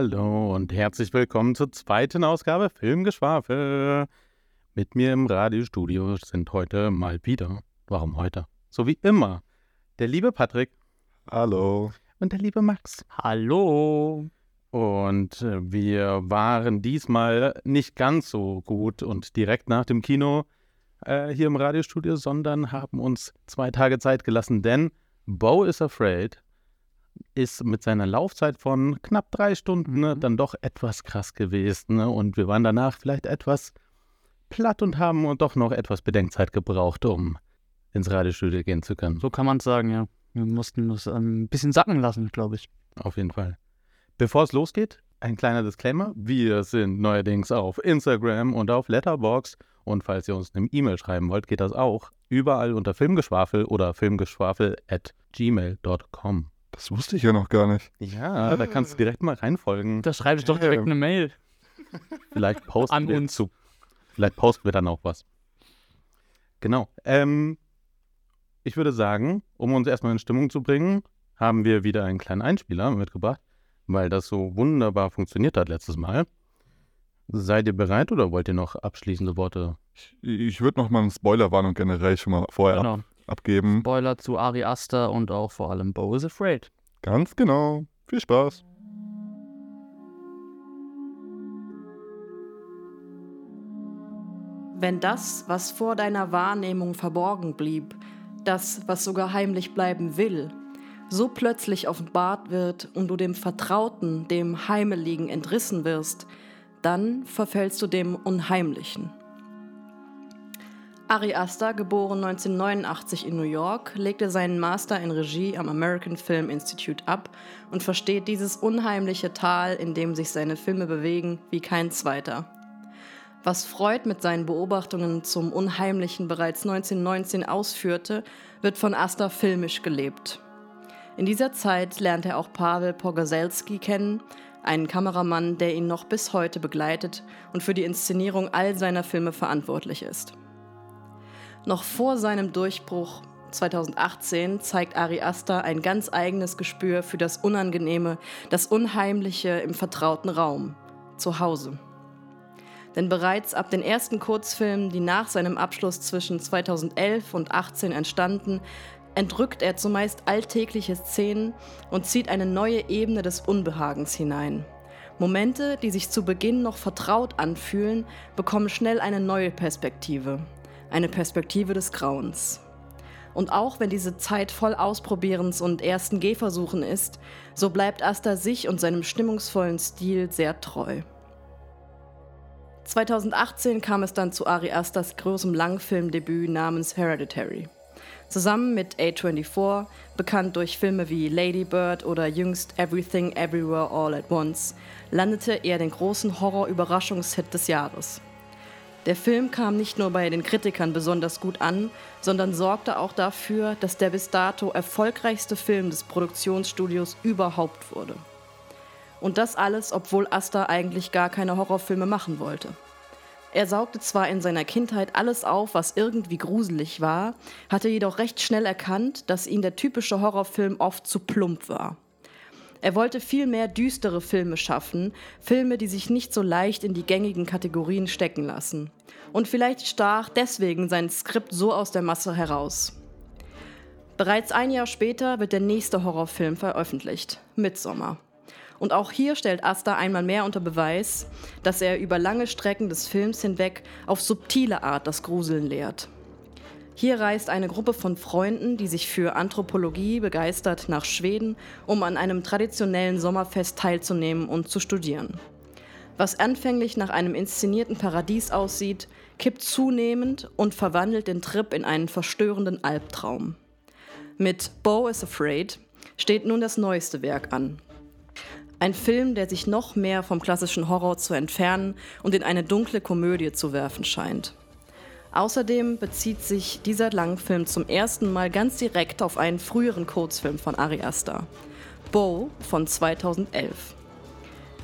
Hallo und herzlich willkommen zur zweiten Ausgabe Filmgeschwafel. Mit mir im Radiostudio sind heute mal wieder, warum heute? So wie immer, der liebe Patrick. Hallo. Und der liebe Max. Hallo. Und äh, wir waren diesmal nicht ganz so gut und direkt nach dem Kino äh, hier im Radiostudio, sondern haben uns zwei Tage Zeit gelassen, denn Bo is Afraid ist mit seiner Laufzeit von knapp drei Stunden ne, Mhm. dann doch etwas krass gewesen. Ne? Und wir waren danach vielleicht etwas platt und haben doch noch etwas Bedenkzeit gebraucht, um ins Radiostudio gehen zu können. So kann man es sagen, ja. Wir mussten das ein bisschen sacken lassen, glaube ich. Auf jeden Fall. Bevor es losgeht, ein kleiner Disclaimer. Wir sind neuerdings auf Instagram und auf Letterboxd. Und falls ihr uns eine E-Mail schreiben wollt, geht das auch überall unter Filmgeschwafel oder filmgeschwafel at gmail.com. Das wusste ich ja noch gar nicht. Ja, da kannst du direkt mal reinfolgen. Da schreibe ich doch direkt eine Mail. Vielleicht posten An wir uns. zu. Vielleicht posten wir dann auch was. Genau. Ähm, ich würde sagen, um uns erstmal in Stimmung zu bringen, haben wir wieder einen kleinen Einspieler mitgebracht, weil das so wunderbar funktioniert hat letztes Mal. Seid ihr bereit oder wollt ihr noch abschließende Worte? Ich würde noch mal eine Spoilerwarnung generell schon mal vorher ab Genau. abgeben. Spoiler zu Ari Aster und auch vor allem Bo is Afraid. Ganz genau. Viel Spaß. Wenn das, was vor deiner Wahrnehmung verborgen blieb, das, was sogar heimlich bleiben will, so plötzlich offenbart wird und du dem Vertrauten, dem Heimeligen entrissen wirst, dann verfällst du dem Unheimlichen. Ari Aster, geboren 1989 in New York, legte seinen Master in Regie am American Film Institute ab und versteht dieses unheimliche Tal, in dem sich seine Filme bewegen, wie kein zweiter. Was Freud mit seinen Beobachtungen zum Unheimlichen bereits 1919 ausführte, wird von Asta filmisch gelebt. In dieser Zeit lernt er auch Pavel Pogoselski kennen, einen Kameramann, der ihn noch bis heute begleitet und für die Inszenierung all seiner Filme verantwortlich ist. Noch vor seinem Durchbruch 2018 zeigt Ari Aster ein ganz eigenes Gespür für das Unangenehme, das Unheimliche im vertrauten Raum, zu Hause. Denn bereits ab den ersten Kurzfilmen, die nach seinem Abschluss zwischen 2011 und 2018 entstanden, entrückt er zumeist alltägliche Szenen und zieht eine neue Ebene des Unbehagens hinein. Momente, die sich zu Beginn noch vertraut anfühlen, bekommen schnell eine neue Perspektive. Eine Perspektive des Grauens. Und auch wenn diese Zeit voll Ausprobierens und ersten Gehversuchen ist, so bleibt Asta sich und seinem stimmungsvollen Stil sehr treu. 2018 kam es dann zu Ari Asters großem Langfilmdebüt namens Hereditary. Zusammen mit A24, bekannt durch Filme wie Lady Bird oder jüngst Everything Everywhere All at Once, landete er den großen Horror-Überraschungshit des Jahres. Der Film kam nicht nur bei den Kritikern besonders gut an, sondern sorgte auch dafür, dass der bis dato erfolgreichste Film des Produktionsstudios überhaupt wurde. Und das alles, obwohl Asta eigentlich gar keine Horrorfilme machen wollte. Er saugte zwar in seiner Kindheit alles auf, was irgendwie gruselig war, hatte jedoch recht schnell erkannt, dass ihm der typische Horrorfilm oft zu plump war. Er wollte viel mehr düstere Filme schaffen, Filme, die sich nicht so leicht in die gängigen Kategorien stecken lassen. Und vielleicht stach deswegen sein Skript so aus der Masse heraus. Bereits ein Jahr später wird der nächste Horrorfilm veröffentlicht, Midsommar. Und auch hier stellt Asta einmal mehr unter Beweis, dass er über lange Strecken des Films hinweg auf subtile Art das Gruseln lehrt. Hier reist eine Gruppe von Freunden, die sich für Anthropologie begeistert, nach Schweden, um an einem traditionellen Sommerfest teilzunehmen und zu studieren. Was anfänglich nach einem inszenierten Paradies aussieht, kippt zunehmend und verwandelt den Trip in einen verstörenden Albtraum. Mit Bo is Afraid steht nun das neueste Werk an. Ein Film, der sich noch mehr vom klassischen Horror zu entfernen und in eine dunkle Komödie zu werfen scheint. Außerdem bezieht sich dieser Langfilm zum ersten Mal ganz direkt auf einen früheren Kurzfilm von Ari Aster, Bo von 2011.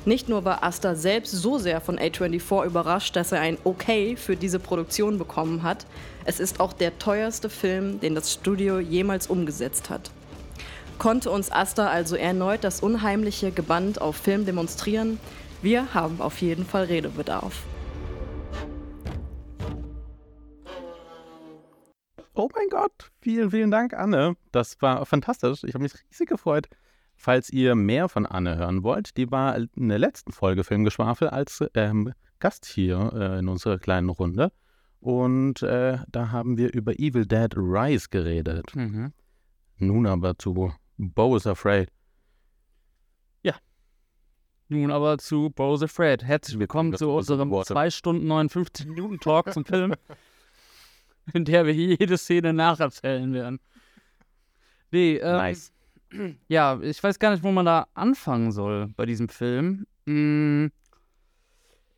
Nicht nur war Asta selbst so sehr von A24 überrascht, dass er ein Okay für diese Produktion bekommen hat, es ist auch der teuerste Film, den das Studio jemals umgesetzt hat. Konnte uns Asta also erneut das unheimliche Geband auf Film demonstrieren? Wir haben auf jeden Fall Redebedarf. Oh mein Gott, vielen, vielen Dank, Anne. Das war fantastisch. Ich habe mich riesig gefreut. Falls ihr mehr von Anne hören wollt, die war in der letzten Folge Filmgeschwafel als ähm, Gast hier äh, in unserer kleinen Runde. Und äh, da haben wir über Evil Dead Rise geredet. Mhm. Nun aber zu Bo is Afraid. Nun aber zu Bose Afraid. Herzlich willkommen zu unserem Worte. 2 Stunden 59 Minuten Talk zum Film, in der wir jede Szene nacherzählen werden. Nee, ähm, Nice. ja, ich weiß gar nicht, wo man da anfangen soll bei diesem Film. Mm,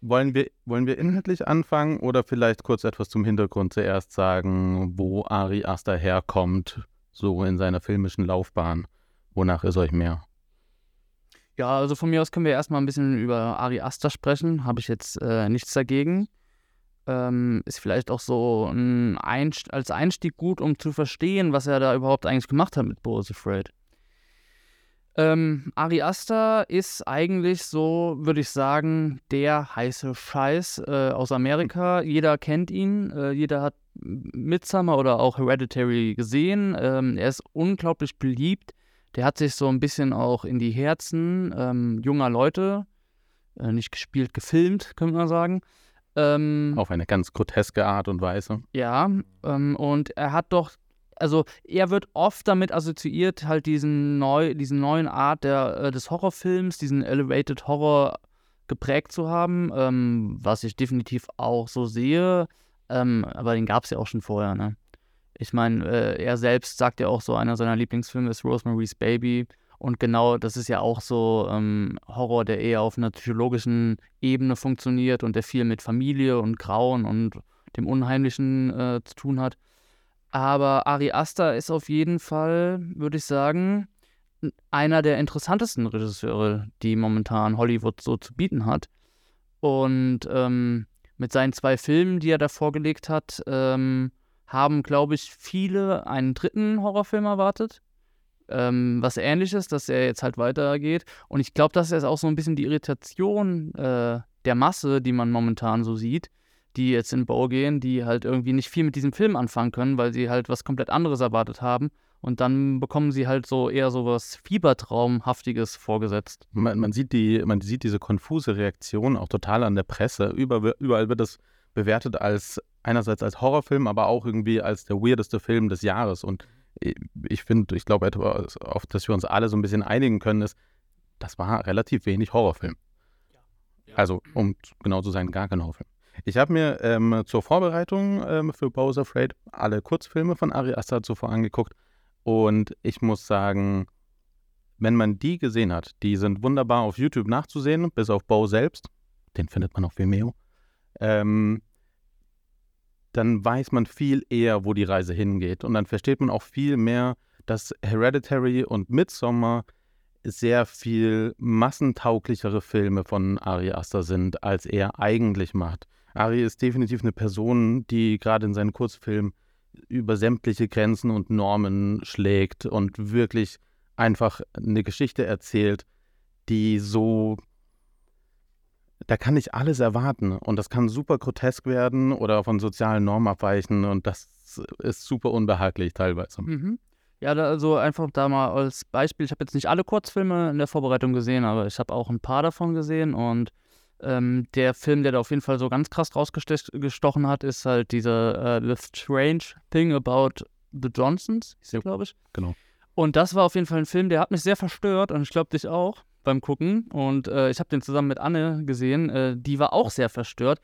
Wollen wir, wollen wir inhaltlich anfangen oder vielleicht kurz etwas zum Hintergrund zuerst sagen, wo Ari Aster herkommt, so in seiner filmischen Laufbahn? Wonach ist euch mehr? Ja, also von mir aus können wir erstmal ein bisschen über Ari Aster sprechen. Habe ich jetzt äh, nichts dagegen. Ähm, ist vielleicht auch so ein Einst als Einstieg gut, um zu verstehen, was er da überhaupt eigentlich gemacht hat mit Boris Afraid. Ähm, Ari Aster ist eigentlich so, würde ich sagen, der heiße Scheiß äh, aus Amerika. Jeder kennt ihn, äh, jeder hat Midsommar oder auch Hereditary gesehen. Ähm, er ist unglaublich beliebt. Der hat sich so ein bisschen auch in die Herzen ähm, junger Leute, äh, nicht gespielt, gefilmt, könnte man sagen. Ähm, Auf eine ganz groteske Art und Weise. ja, ähm, und er hat doch, also er wird oft damit assoziiert, halt diesen, neu, diesen neuen Art der, äh, des Horrorfilms, diesen Elevated Horror geprägt zu haben, ähm, was ich definitiv auch so sehe. Ähm, aber den gab es ja auch schon vorher, ne? Ich meine, äh, er selbst sagt ja auch so, einer seiner Lieblingsfilme ist Rosemary's Baby. Und genau, das ist ja auch so ähm, Horror, der eher auf einer psychologischen Ebene funktioniert und der viel mit Familie und Grauen und dem Unheimlichen äh, zu tun hat. Aber Ari Aster ist auf jeden Fall, würde ich sagen, einer der interessantesten Regisseure, die momentan Hollywood so zu bieten hat. Und ähm, mit seinen zwei Filmen, die er da vorgelegt hat, ähm, haben, glaube ich, viele einen dritten Horrorfilm erwartet. Ähm, was ähnliches, dass er jetzt halt weitergeht. Und ich glaube, das ist auch so ein bisschen die Irritation äh, der Masse, die man momentan so sieht, die jetzt in Bau gehen, die halt irgendwie nicht viel mit diesem Film anfangen können, weil sie halt was komplett anderes erwartet haben. Und dann bekommen sie halt so eher so was Fiebertraumhaftiges vorgesetzt. Man, man, sieht die, man sieht diese konfuse Reaktion auch total an der Presse. Über, überall wird es bewertet als einerseits als Horrorfilm, aber auch irgendwie als der weirdeste Film des Jahres. Und ich- finde, ich glaube, etwas, auf das wir uns alle so ein bisschen einigen können, ist, das war relativ wenig Horrorfilm. Also, um genau zu sein, gar kein Horrorfilm. Ich habe mir ähm, zur Vorbereitung ähm, für Bowser Afraid alle Kurzfilme von Ari Aster zuvor angeguckt. Und ich muss sagen, wenn man die gesehen hat, die sind wunderbar auf YouTube nachzusehen, bis auf Bo selbst, den findet man auf Vimeo, ähm, dann weiß man viel eher, wo die Reise hingeht und dann versteht man auch viel mehr, dass Hereditary und Midsommar sehr viel massentauglichere Filme von Ari Aster sind, als er eigentlich macht. Ari ist definitiv eine Person, die gerade in seinen Kurzfilmen über sämtliche Grenzen und Normen schlägt und wirklich einfach eine Geschichte erzählt, die so. Da kann ich alles erwarten und das kann super grotesk werden oder von sozialen Normen abweichen und das ist super unbehaglich teilweise. Mhm. Ja, also einfach da mal als Beispiel, ich habe jetzt nicht alle Kurzfilme in der Vorbereitung gesehen, aber ich habe auch ein paar davon gesehen und ähm, der Film, der da auf jeden Fall so ganz krass rausgestochen hat, ist halt dieser äh, The Strange Thing About the Johnsons, glaube ich. genau. Und das war auf jeden Fall ein Film, der hat mich sehr verstört und ich glaube dich auch beim Gucken. Und äh, ich habe den zusammen mit Anne gesehen, äh, die war auch sehr verstört.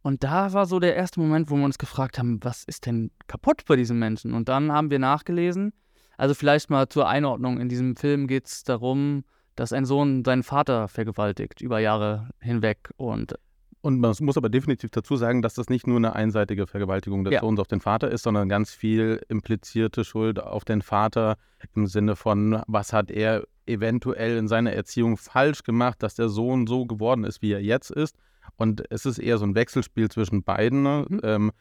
Und da war so der erste Moment, wo wir uns gefragt haben, was ist denn kaputt bei diesen Menschen? Und dann haben wir nachgelesen. Also vielleicht mal zur Einordnung. In diesem Film geht es darum, dass ein Sohn seinen Vater vergewaltigt über Jahre hinweg. Und Und man muss aber definitiv dazu sagen, dass das nicht nur eine einseitige Vergewaltigung des Ja. Sohns auf den Vater ist, sondern ganz viel implizierte Schuld auf den Vater im Sinne von, was hat er eventuell in seiner Erziehung falsch gemacht, dass der Sohn so geworden ist, wie er jetzt ist. Und es ist eher so ein Wechselspiel zwischen beiden. ne? Mhm. Ähm,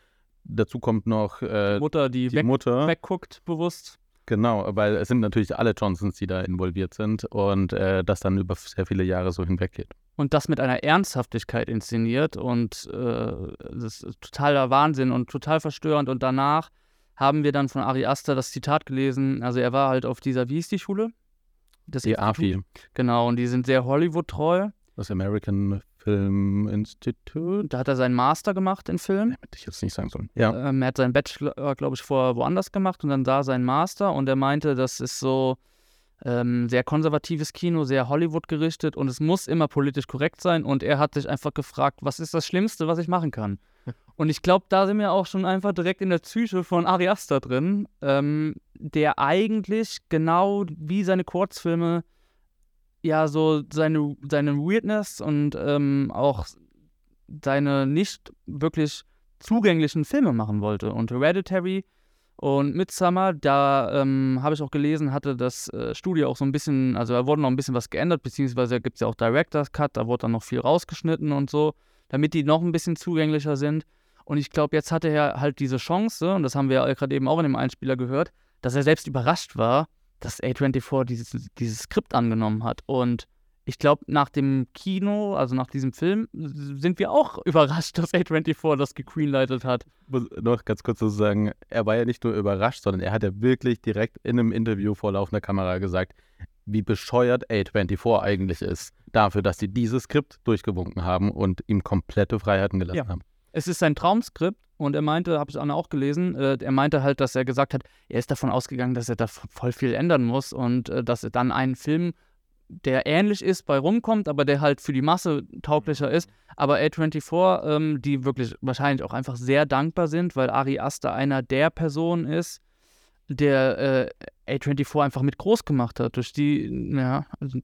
dazu kommt noch äh, Mutter, die, die weg, Mutter. wegguckt bewusst. Genau, weil es sind natürlich alle Johnsons, die da involviert sind und äh, das dann über sehr viele Jahre so hinweggeht. Und das mit einer Ernsthaftigkeit inszeniert und äh, das ist totaler Wahnsinn und total verstörend. Und danach haben wir dann von Ari Aster das Zitat gelesen. Also er war halt auf dieser, wie hieß die Schule? Das Die? AFI, Genau, und die sind sehr Hollywood-treu. das American Film Institute. Da hat er seinen Master gemacht in Film. Hätte ich jetzt nicht sagen sollen. Ja. Ähm, er hat seinen Bachelor, glaube ich, vorher woanders gemacht und dann da seinen Master. Und er meinte, das ist so ähm, sehr konservatives Kino, sehr Hollywood gerichtet und es muss immer politisch korrekt sein. Und er hat sich einfach gefragt, was ist das Schlimmste, was ich machen kann? Und ich glaube, da sind wir auch schon einfach direkt in der Psyche von Ari Aster drin, ähm, der eigentlich genau wie seine Kurzfilme ja so seine, seine Weirdness und ähm, auch seine nicht wirklich zugänglichen Filme machen wollte. Und Hereditary und Midsummer, da ähm, habe ich auch gelesen, hatte das äh, Studio auch so ein bisschen, also da wurde noch ein bisschen was geändert, beziehungsweise gibt es ja auch Director's Cut, da wurde dann noch viel rausgeschnitten und so, damit die noch ein bisschen zugänglicher sind. Und ich glaube, jetzt hatte er halt diese Chance, und das haben wir ja gerade eben auch in dem Einspieler gehört, dass er selbst überrascht war, dass A24 dieses, dieses Skript angenommen hat. Und ich glaube, nach dem Kino, also nach diesem Film, sind wir auch überrascht, dass A24 das gegreenlightet hat. muss noch ganz kurz zu sagen, er war ja nicht nur überrascht, sondern er hat ja wirklich direkt in einem Interview vor laufender Kamera gesagt, wie bescheuert A24 eigentlich ist, dafür, dass sie dieses Skript durchgewunken haben und ihm komplette Freiheiten gelassen Ja. haben. Es ist sein Traumskript und er meinte, habe ich Anna auch gelesen, äh, er meinte halt, dass er gesagt hat, er ist davon ausgegangen, dass er da voll viel ändern muss und äh, dass er dann einen Film, der ähnlich ist, bei rumkommt, aber der halt für die Masse tauglicher ist. Aber A24, ähm, die wirklich wahrscheinlich auch einfach sehr dankbar sind, weil Ari Aster einer der Personen ist, der äh, A24 einfach mit groß gemacht hat, durch die, ja, also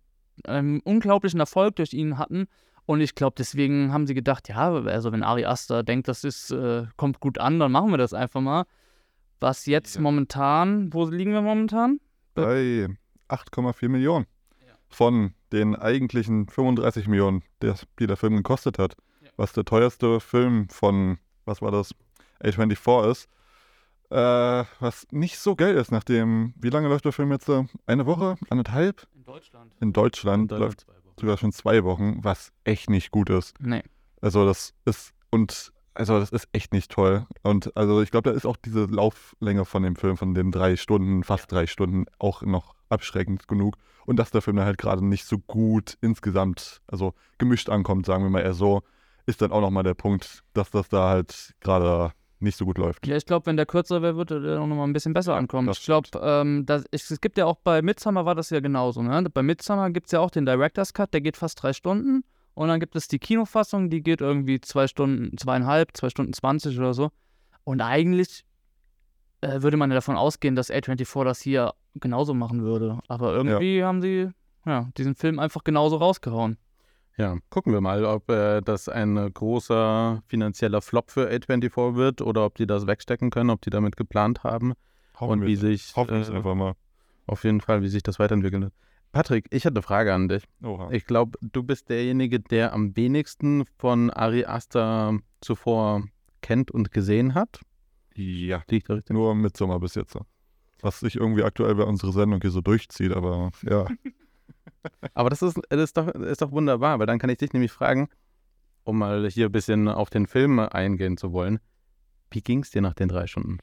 einen unglaublichen Erfolg durch ihn hatten. Und ich glaube, deswegen haben sie gedacht, ja, also wenn Ari Aster denkt, das ist, äh, kommt gut an, dann machen wir das einfach mal. Was jetzt Ja. momentan, wo liegen wir momentan? Bei 8,4 Millionen. Von den eigentlichen 35 Millionen, die der Film gekostet hat. Ja. Was der teuerste Film von, was war das, A24 ist. Äh, was nicht so geil ist, nachdem, wie lange läuft der Film jetzt? Eine Woche? Anderthalb? In Deutschland. In Deutschland läuft sogar schon zwei Wochen, was echt nicht gut ist. Nee. Also das ist und also das ist echt nicht toll. Und also ich glaube, da ist auch diese Lauflänge von dem Film, von den drei Stunden, fast drei Stunden, auch noch abschreckend genug. Und dass der Film dann halt gerade nicht so gut insgesamt, also gemischt ankommt, sagen wir mal eher so, ist dann auch nochmal der Punkt, dass das da halt gerade nicht so gut läuft. Ja, ich glaube, wenn der kürzer wäre, würde der auch nochmal ein bisschen besser ankommen. das Ich glaube, ähm, es gibt ja auch bei Midsummer war das ja genauso. Ne? Bei Midsummer gibt es ja auch den Director's Cut, der geht fast drei Stunden. Und dann gibt es die Kinofassung, die geht irgendwie zwei Stunden, zweieinhalb, zwei Stunden zwanzig oder so. Und eigentlich äh, würde man ja davon ausgehen, dass A24 das hier genauso machen würde. Aber irgendwie haben sie ja, diesen Film einfach genauso rausgehauen. Ja, gucken wir mal, ob äh, das ein äh, großer finanzieller Flop für A24 wird oder ob die das wegstecken können, ob die damit geplant haben und wie sich hoffen wir es äh, einfach mal. auf jeden Fall, wie sich das weiterentwickelt. Patrick, ich hatte eine Frage an dich. Oha. Ich glaube, du bist derjenige, der am wenigsten von Ari Aster zuvor kennt und gesehen hat. Ja, Liegt da richtig? nur Midsommar bis jetzt. Was sich irgendwie aktuell bei unserer Sendung hier so durchzieht, aber ja. Aber das ist, das ist, doch, ist doch wunderbar, weil dann kann ich dich nämlich fragen, um mal hier ein bisschen auf den Film eingehen zu wollen. Wie ging es dir nach den drei Stunden?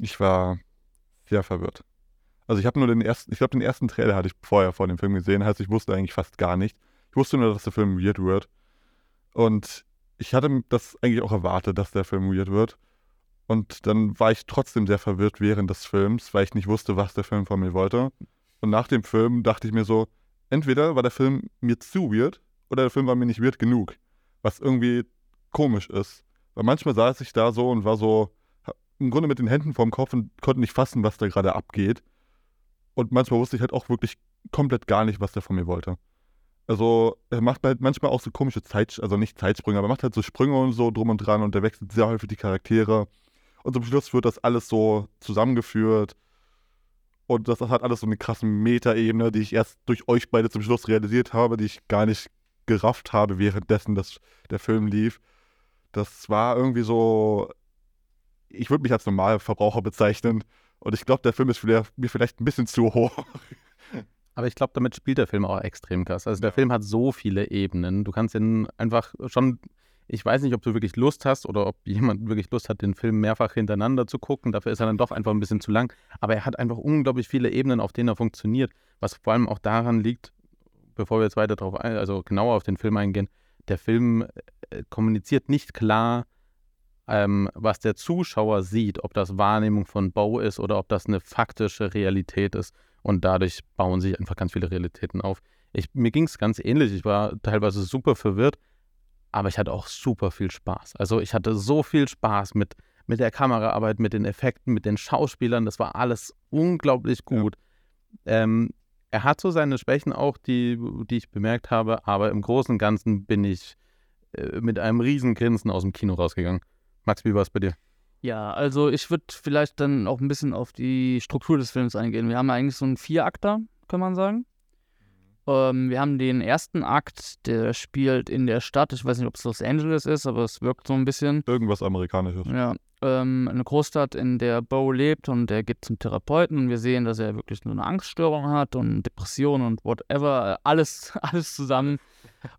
Ich war sehr verwirrt. Also ich habe nur den ersten, ich glaube, den ersten Trailer hatte ich vorher vor dem Film gesehen, heißt, ich wusste eigentlich fast gar nicht. Ich wusste nur, dass der Film weird wird. Und ich hatte das eigentlich auch erwartet, dass der Film weird wird. Und dann war ich trotzdem sehr verwirrt während des Films, weil ich nicht wusste, was der Film von mir wollte. Und nach dem Film dachte ich mir so, entweder war der Film mir zu weird oder der Film war mir nicht weird genug. Was irgendwie komisch ist. Weil manchmal saß ich da so und war so, im Grunde mit den Händen vorm Kopf und konnte nicht fassen, was da gerade abgeht. Und manchmal wusste ich halt auch wirklich komplett gar nicht, was der von mir wollte. Also, er macht halt manchmal auch so komische Zeit, also nicht Zeitsprünge, aber er macht halt so Sprünge und so drum und dran und er wechselt sehr häufig die Charaktere. Und zum Schluss wird das alles so zusammengeführt. Und das hat alles so eine krasse Metaebene, die ich erst durch euch beide zum Schluss realisiert habe, die ich gar nicht gerafft habe, währenddessen das, der Film lief. Das war irgendwie so, ich würde mich als Normalverbraucher bezeichnen. Und ich glaube, der Film ist mir vielleicht ein bisschen zu hoch. Aber ich glaube, damit spielt der Film auch extrem krass. Also der Film hat so viele Ebenen. Du kannst ihn einfach schon, ich weiß nicht, ob du wirklich Lust hast oder ob jemand wirklich Lust hat, den Film mehrfach hintereinander zu gucken. Dafür ist er dann doch einfach ein bisschen zu lang. Aber er hat einfach unglaublich viele Ebenen, auf denen er funktioniert. Was vor allem auch daran liegt, bevor wir jetzt weiter darauf ein, also genauer auf den Film eingehen, der Film äh, kommuniziert nicht klar, ähm, was der Zuschauer sieht, ob das Wahrnehmung von Bau ist oder ob das eine faktische Realität ist. Und dadurch bauen sich einfach ganz viele Realitäten auf. Ich, mir ging es ganz ähnlich. Ich war teilweise super verwirrt, aber ich hatte auch super viel Spaß. Also ich hatte so viel Spaß mit, mit der Kameraarbeit, mit den Effekten, mit den Schauspielern. Das war alles unglaublich gut. Ja. Ähm, er hat so seine Schwächen auch, die, die ich bemerkt habe, aber im Großen und Ganzen bin ich äh, mit einem riesen Grinsen aus dem Kino rausgegangen. Max, wie war es bei dir? Ja, also ich würde vielleicht dann auch ein bisschen auf die Struktur des Films eingehen. Wir haben ja eigentlich so einen Vierakter, kann man sagen. Ähm, wir haben den ersten Akt, der spielt in der Stadt. Ich weiß nicht, ob es Los Angeles ist, aber es wirkt so ein bisschen. Irgendwas Amerikanisches. Ja, ähm, eine Großstadt, in der Bo lebt und der geht zum Therapeuten und wir sehen, dass er wirklich nur eine Angststörung hat und Depression und whatever, alles, alles zusammen.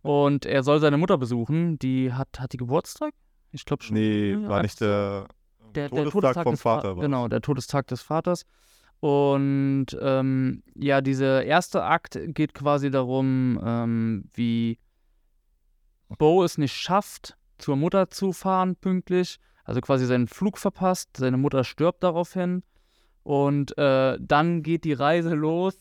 Und er soll seine Mutter besuchen, die hat, hat die Geburtstag? Ich glaube schon. Nee, war nicht der, der, der Todestag, vom Vater. Genau, der Todestag des Vaters. Und ähm, ja, dieser erste Akt geht quasi darum, ähm, wie Bo es nicht schafft, zur Mutter zu fahren pünktlich. Also quasi seinen Flug verpasst, seine Mutter stirbt daraufhin. Und äh, dann geht die Reise los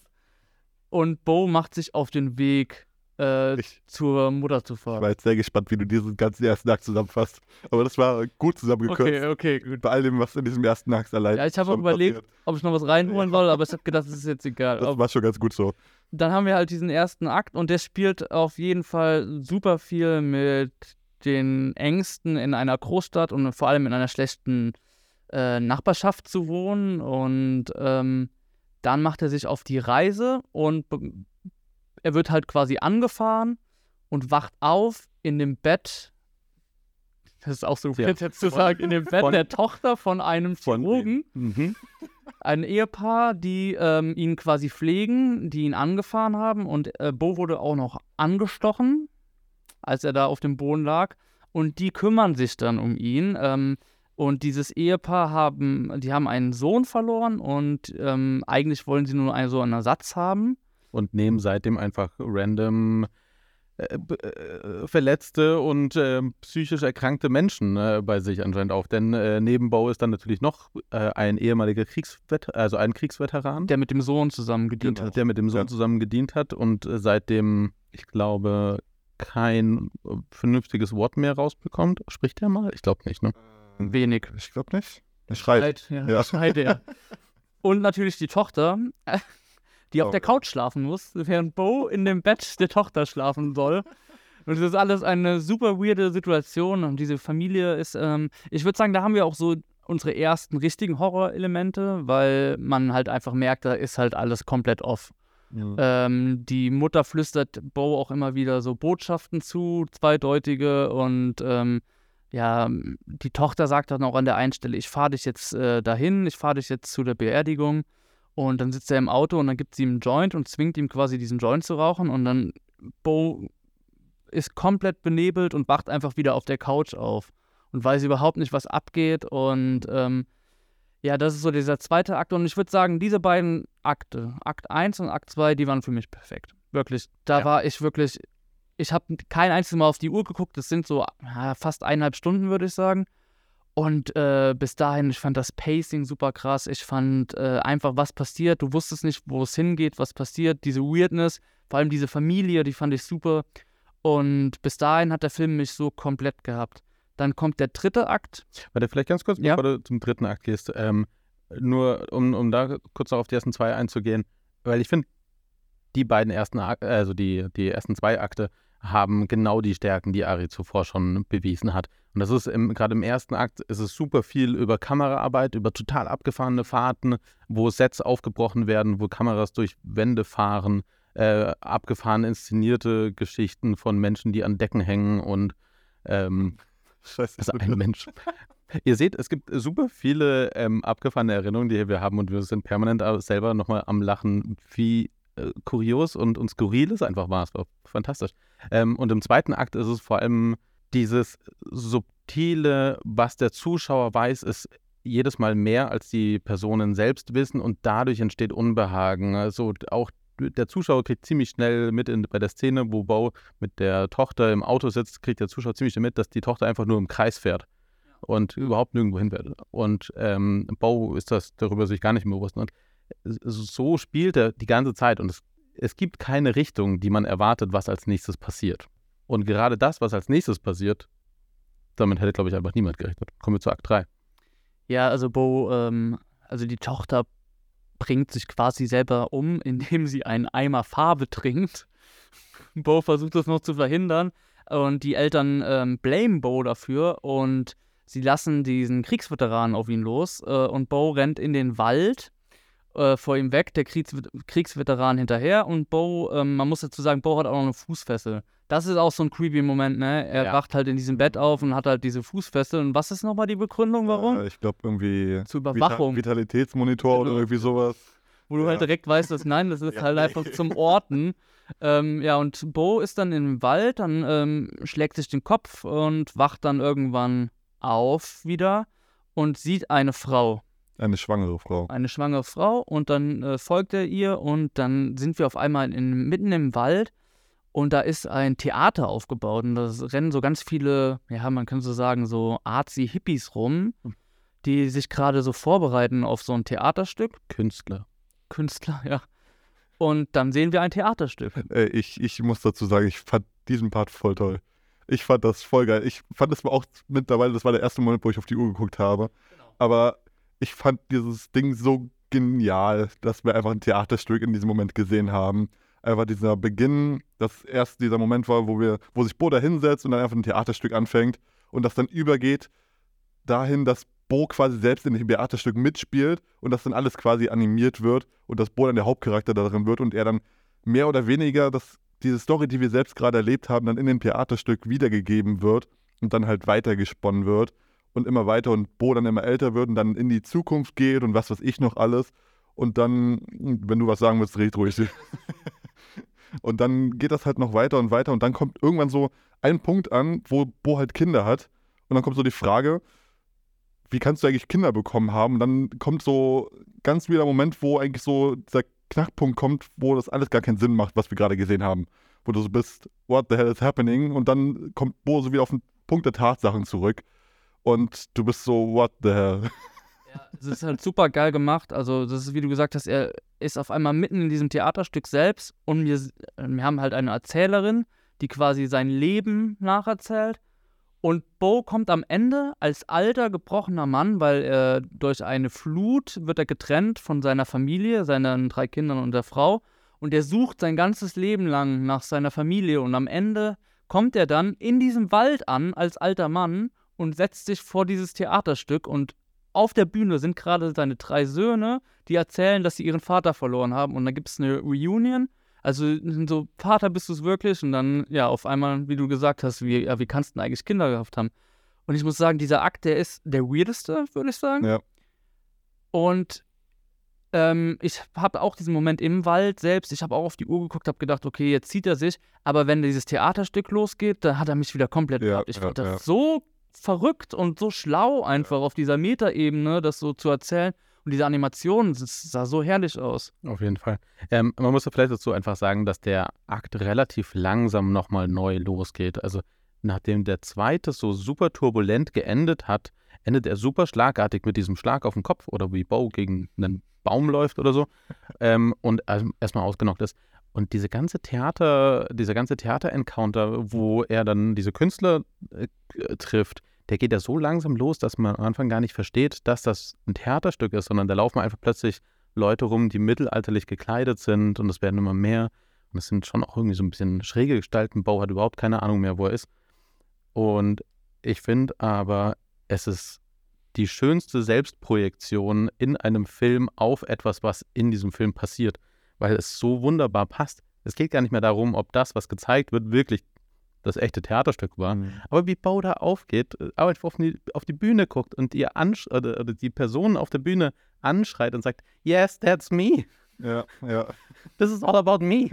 und Bo macht sich auf den Weg äh, ich, zur Mutter zu fahren. Ich war jetzt sehr gespannt, wie du diesen ganzen ersten Akt zusammenfasst. Aber das war gut zusammengekürzt. Okay, okay, gut. Bei all dem, was in diesem ersten Akt allein Ja, ich habe überlegt, passiert. ob ich noch was reinholen soll, aber ich habe gedacht, das ist jetzt egal. Das war schon ganz gut so. Dann haben wir halt diesen ersten Akt und der spielt auf jeden Fall super viel mit den Ängsten in einer Großstadt und vor allem in einer schlechten äh, Nachbarschaft zu wohnen. Und ähm, dann macht er sich auf die Reise und er wird halt quasi angefahren und wacht auf in dem Bett. Das ist auch so ja. jetzt zu sagen, in dem Bett von, der Tochter von einem Chirurgen. Mhm. Ein Ehepaar, die ähm, ihn quasi pflegen, die ihn angefahren haben. Und äh, Bo wurde auch noch angestochen, als er da auf dem Boden lag. Und die kümmern sich dann um ihn. Ähm, und dieses Ehepaar haben, die haben einen Sohn verloren und ähm, eigentlich wollen sie nur einen, so einen Ersatz haben und nehmen seitdem einfach random äh, äh, verletzte und äh, psychisch erkrankte Menschen äh, bei sich anscheinend auf. Denn äh, neben Bo ist dann natürlich noch äh, ein ehemaliger Kriegsveteran, also ein Kriegsveteran. Der mit dem Sohn zusammen gedient genau. hat. Der mit dem Sohn ja. zusammen gedient hat und seitdem, ich glaube, kein vernünftiges Wort mehr rausbekommt. Spricht er mal? Ich glaube nicht, ne? Wenig. Ich glaube nicht. Er schreit. schreit ja. ja. Schreit er. Und natürlich die Tochter, die auf der Couch schlafen muss, während Bo in dem Bett der Tochter schlafen soll. Und es ist alles eine super weirde Situation. Und diese Familie ist, ähm, ich würde sagen, da haben wir auch so unsere ersten richtigen Horrorelemente, weil man halt einfach merkt, da ist halt alles komplett off. Ja. Ähm, die Mutter flüstert Bo auch immer wieder so Botschaften zu, zweideutige und ähm, ja, die Tochter sagt dann auch an der einen Stelle, ich fahre dich jetzt äh, dahin, ich fahre dich jetzt zu der Beerdigung. Und dann sitzt er im Auto und dann gibt sie ihm einen Joint und zwingt ihm quasi diesen Joint zu rauchen. Und dann Bo ist komplett benebelt und wacht einfach wieder auf der Couch auf und weiß überhaupt nicht, was abgeht. Und ähm, ja, das ist so dieser zweite Akt. Und ich würde sagen, diese beiden Akte, Akt 1 und Akt 2, die waren für mich perfekt. Wirklich. Da ja. war ich wirklich. Ich habe kein einziges Mal auf die Uhr geguckt. Das sind so ja, fast eineinhalb Stunden, würde ich sagen. Und äh, bis dahin, ich fand das Pacing super krass. Ich fand äh, einfach, was passiert. Du wusstest nicht, wo es hingeht, was passiert. Diese Weirdness, vor allem diese Familie, die fand ich super. Und bis dahin hat der Film mich so komplett gehabt. Dann kommt der dritte Akt. Warte, vielleicht ganz kurz, ja? bevor du zum dritten Akt gehst. Ähm, nur um, um da kurz noch auf die ersten zwei einzugehen, weil ich finde, die beiden ersten, also die, die ersten zwei Akte haben genau die Stärken, die Ari zuvor schon bewiesen hat. Und das ist gerade im ersten Akt ist es super viel über Kameraarbeit, über total abgefahrene Fahrten, wo Sets aufgebrochen werden, wo Kameras durch Wände fahren, äh, abgefahren inszenierte Geschichten von Menschen, die an Decken hängen und ähm, Scheiße. Also ein Mensch. Ihr seht, es gibt super viele ähm, abgefahrene Erinnerungen, die wir haben und wir sind permanent selber nochmal am Lachen, wie äh, kurios und, und skurril es einfach war. Es war fantastisch. Ähm, und im zweiten Akt ist es vor allem dieses subtile, was der Zuschauer weiß, ist jedes Mal mehr, als die Personen selbst wissen und dadurch entsteht Unbehagen. Also auch der Zuschauer kriegt ziemlich schnell mit in, bei der Szene, wo Bo mit der Tochter im Auto sitzt, kriegt der Zuschauer ziemlich schnell mit, dass die Tochter einfach nur im Kreis fährt und überhaupt nirgendwo hin wird. Und ähm, Bo ist das darüber sich gar nicht mehr bewusst. Und so spielt er die ganze Zeit und es, es gibt keine Richtung, die man erwartet, was als nächstes passiert. Und gerade das, was als nächstes passiert, damit hätte, glaube ich, einfach niemand gerechnet. Kommen wir zu Akt 3. Ja, also Bo, ähm, also die Tochter bringt sich quasi selber um, indem sie einen Eimer Farbe trinkt. Bo versucht das noch zu verhindern und die Eltern ähm, blame Bo dafür und sie lassen diesen Kriegsveteran auf ihn los äh, und Bo rennt in den Wald äh, vor ihm weg, der Kriegs Kriegsveteran hinterher und Bo, ähm, man muss dazu sagen, Bo hat auch noch eine Fußfessel. Das ist auch so ein creepy Moment, ne? Er ja. wacht halt in diesem Bett auf und hat halt diese Fußfessel. Und was ist nochmal die Begründung, warum? Äh, ich glaube irgendwie zur Überwachung. Vita Vitalitätsmonitor oder irgendwie sowas. Wo du halt direkt weißt, dass nein, das ist ja. halt einfach zum Orten. Ähm, ja, und Bo ist dann im Wald, dann ähm, schlägt sich den Kopf und wacht dann irgendwann auf wieder und sieht eine Frau. Eine schwangere Frau. Eine schwangere Frau und dann äh, folgt er ihr und dann sind wir auf einmal in, mitten im Wald und da ist ein Theater aufgebaut und da rennen so ganz viele, ja, man könnte so sagen, so Artsy-Hippies rum, hm. die sich gerade so vorbereiten auf so ein Theaterstück. Künstler. Künstler, ja. Und dann sehen wir ein Theaterstück. Äh, ich, ich muss dazu sagen, ich fand diesen Part voll toll. Ich fand das voll geil. Ich fand das auch mittlerweile, das war der erste Moment, wo ich auf die Uhr geguckt habe. Genau. Aber ich fand dieses Ding so genial, dass wir einfach ein Theaterstück in diesem Moment gesehen haben. Einfach dieser Beginn, dass erst dieser Moment war, wo wir, wo sich Bo da hinsetzt und dann einfach ein Theaterstück anfängt und das dann übergeht dahin, dass Bo quasi selbst in dem Theaterstück mitspielt und das dann alles quasi animiert wird und dass Bo dann der Hauptcharakter darin wird und er dann mehr oder weniger das, diese Story, die wir selbst gerade erlebt haben, dann in dem Theaterstück wiedergegeben wird und dann halt weitergesponnen wird und immer weiter und Bo dann immer älter wird und dann in die Zukunft geht und was weiß ich noch alles. Und dann, wenn du was sagen willst, red ruhig. und dann geht das halt noch weiter und weiter und dann kommt irgendwann so ein Punkt an, wo Bo halt Kinder hat. Und dann kommt so die Frage, wie kannst du eigentlich Kinder bekommen haben? Und dann kommt so ganz wieder Moment, wo eigentlich so dieser Knackpunkt kommt, wo das alles gar keinen Sinn macht, was wir gerade gesehen haben. Wo du so bist, what the hell is happening? Und dann kommt Bo so wieder auf den Punkt der Tatsachen zurück und du bist so, what the hell? Ja, es ist halt super geil gemacht. Also, das ist, wie du gesagt hast, er ist auf einmal mitten in diesem Theaterstück selbst und wir, wir haben halt eine Erzählerin, die quasi sein Leben nacherzählt. Und Bo kommt am Ende als alter, gebrochener Mann, weil er durch eine Flut wird er getrennt von seiner Familie, seinen drei Kindern und der Frau. Und er sucht sein ganzes Leben lang nach seiner Familie. Und am Ende kommt er dann in diesem Wald an als alter Mann und setzt sich vor dieses Theaterstück und auf der Bühne sind gerade seine drei Söhne, die erzählen, dass sie ihren Vater verloren haben und dann gibt es eine Reunion. Also so, Vater, bist du es wirklich? Und dann, ja, auf einmal, wie du gesagt hast, wie, ja, wie kannst du denn eigentlich Kinder gehabt haben? Und ich muss sagen, dieser Akt, der ist der weirdeste, würde ich sagen. Ja. Und ähm, ich habe auch diesen Moment im Wald selbst, ich habe auch auf die Uhr geguckt, habe gedacht, okay, jetzt zieht er sich. Aber wenn dieses Theaterstück losgeht, dann hat er mich wieder komplett ja, gehabt. Ich ja, fand das ja. so verrückt und so schlau einfach auf dieser Metaebene, das so zu erzählen. Und diese Animation, das sah so herrlich aus. Auf jeden Fall. Ähm, man muss ja vielleicht dazu einfach sagen, dass der Akt relativ langsam nochmal neu losgeht. Also nachdem der zweite so super turbulent geendet hat, endet er super schlagartig mit diesem Schlag auf den Kopf oder wie Bo gegen einen Baum läuft oder so ähm, und also erstmal ausgenockt ist. Und diese ganze Theater, dieser ganze Theater-Encounter, wo er dann diese Künstler äh, trifft, der geht ja so langsam los, dass man am Anfang gar nicht versteht, dass das ein Theaterstück ist, sondern da laufen einfach plötzlich Leute rum, die mittelalterlich gekleidet sind und es werden immer mehr. Und es sind schon auch irgendwie so ein bisschen schräge Gestalten. Bau hat überhaupt keine Ahnung mehr, wo er ist. Und ich finde aber, es ist die schönste Selbstprojektion in einem Film auf etwas, was in diesem Film passiert weil es so wunderbar passt. Es geht gar nicht mehr darum, ob das, was gezeigt wird, wirklich das echte Theaterstück war. Mhm. Aber wie Bo da aufgeht, äh, einfach auf die, auf die Bühne guckt und ihr ansch oder, oder die Person auf der Bühne anschreit und sagt, Yes, that's me. Ja, ja. This is all about me.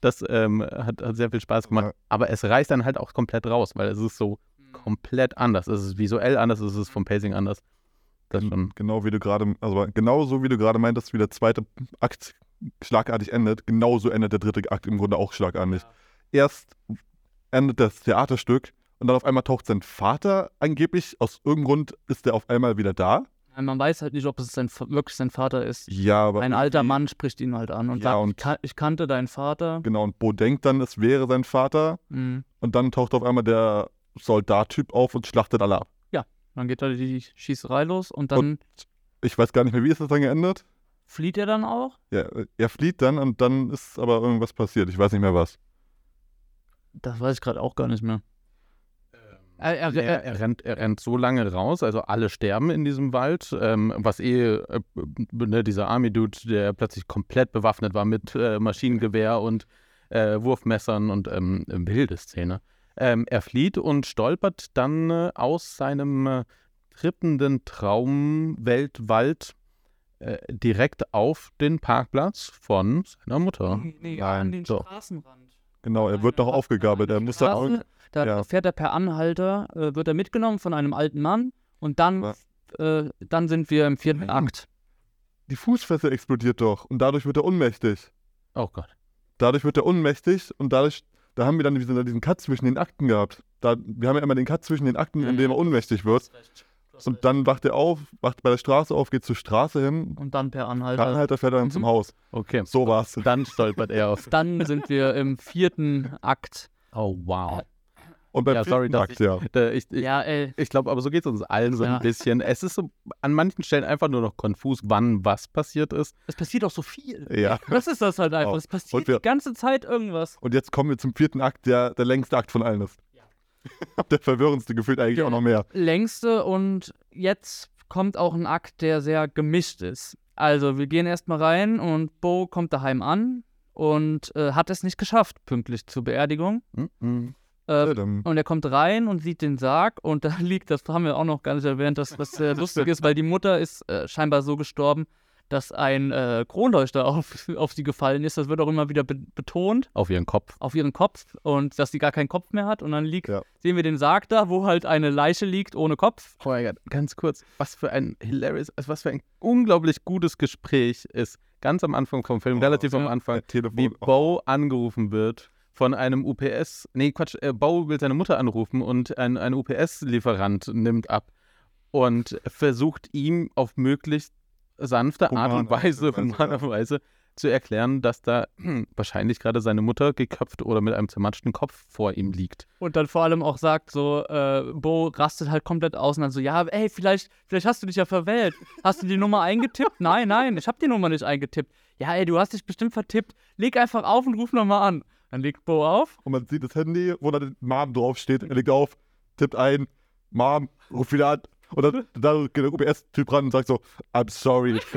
Das ähm, hat, hat sehr viel Spaß gemacht. Ja. Aber es reißt dann halt auch komplett raus, weil es ist so komplett anders. Es ist visuell anders, es ist vom Pacing anders. Das schon. Genau wie du gerade, also genau so wie du gerade meintest, wie der zweite Akt schlagartig endet, genauso endet der dritte Akt im Grunde auch schlagartig. Erst endet das Theaterstück und dann auf einmal taucht sein Vater angeblich, aus irgendeinem Grund ist der auf einmal wieder da. Man weiß halt nicht, ob es sein, wirklich sein Vater ist. Ja, aber Ein alter Mann spricht ihn halt an und Ja, sagt, und- ich, kan ich kannte deinen Vater. Genau, und Bo denkt dann, es wäre sein Vater Mhm. und dann taucht auf einmal der Soldat-Typ auf und schlachtet alle ab. Dann geht da die Schießerei los und dann Und ich weiß gar nicht mehr, wie ist das dann geendet? flieht er dann auch. Ja, er flieht dann und dann ist aber irgendwas passiert. Ich weiß nicht mehr was. Das weiß ich gerade auch gar nicht mehr. Er, er, Er, er, er, rennt, er rennt so lange raus, also alle sterben in diesem Wald, ähm, was eh äh, ne, dieser Army-Dude, der plötzlich komplett bewaffnet war mit äh, Maschinengewehr und äh, Wurfmessern und ähm, wilde Szene. Ähm, er flieht und stolpert dann äh, aus seinem äh, trippenden Traumweltwald äh, direkt auf den Parkplatz von seiner Mutter. nee, nee, Nein, an den so. Straßenrand. Genau, er wird noch aufgegabelt. Er muss dann auch, Straße, Da ja. fährt er per Anhalter, äh, wird er mitgenommen von einem alten Mann und dann, äh, dann sind wir im vierten Nein. Akt. die Fußfessel explodiert doch und dadurch wird er ohnmächtig. Oh Gott. Dadurch wird er ohnmächtig und dadurch, da haben wir dann diesen, diesen Cut zwischen den Akten gehabt. Da, wir haben ja immer den Cut zwischen den Akten, in dem er ohnmächtig wird. Und dann wacht er auf, wacht bei der Straße auf, geht zur Straße hin, Und dann per der Anhalter. Anhalter fährt dann Mhm. zum Haus. Okay. So war's. Dann stolpert er auf. Dann sind wir im vierten Akt. Oh, wow. Und beim Ja, vierten sorry, Akt, ich- ja. Äh, Ich, ich, Ja, ey. Ich glaube, aber so geht es uns allen so Ja. ein bisschen. Es ist so an manchen Stellen einfach nur noch konfus, wann was passiert ist. Es passiert auch so viel. Ja. Das ist das halt einfach. Auch. Es passiert wir- die ganze Zeit irgendwas. Und jetzt kommen wir zum vierten Akt, der der längste Akt von allen ist. Der verwirrendste gefühlt eigentlich Ja. auch noch mehr. Längste und jetzt kommt auch ein Akt, der sehr gemischt ist. Also, wir gehen erstmal rein und Bo kommt daheim an und äh, hat es nicht geschafft, pünktlich zur Beerdigung. Mhm. Äh, Ähm, Und er kommt rein und sieht den Sarg und da liegt, das haben wir auch noch gar nicht erwähnt, das, was sehr lustig ist, weil die Mutter ist äh, scheinbar so gestorben, dass ein äh, Kronleuchter auf, auf sie gefallen ist. Das wird auch immer wieder be betont Auf ihren Kopf. auf ihren Kopf und dass sie gar keinen Kopf mehr hat. Und dann liegt, Ja. sehen wir den Sarg da, wo halt eine Leiche liegt ohne Kopf. Oh mein Gott, ganz kurz. Was für ein hilarious, also was für ein unglaublich gutes Gespräch ist. Ganz am Anfang vom Film, Oh, relativ am ja. Anfang, der Telefon. wie oh, Bo angerufen wird von einem UPS. Nee, Quatsch, äh, Bo will seine Mutter anrufen und ein, ein UPS-Lieferant nimmt ab und versucht ihm auf möglichst sanfte Art und Humane Weise, Art und Weise, humane Weise zu erklären, dass da hm, wahrscheinlich gerade seine Mutter geköpft oder mit einem zermatschten Kopf vor ihm liegt. Und dann vor allem auch sagt so, äh, Bo rastet halt komplett aus und dann so, ja, ey, vielleicht, vielleicht hast du dich ja verwählt. Hast du die Nummer eingetippt? Nein, nein, ich habe die Nummer nicht eingetippt. Ja, ey, du hast dich bestimmt vertippt. Leg einfach auf und ruf nochmal an. Dann legt Bo auf. Und man sieht das Handy, wo da Mom draufsteht. Er legt auf, tippt ein, Mom, ruft wieder an. Und dann, dann geht der UPS-Typ ran und sagt so, I'm sorry.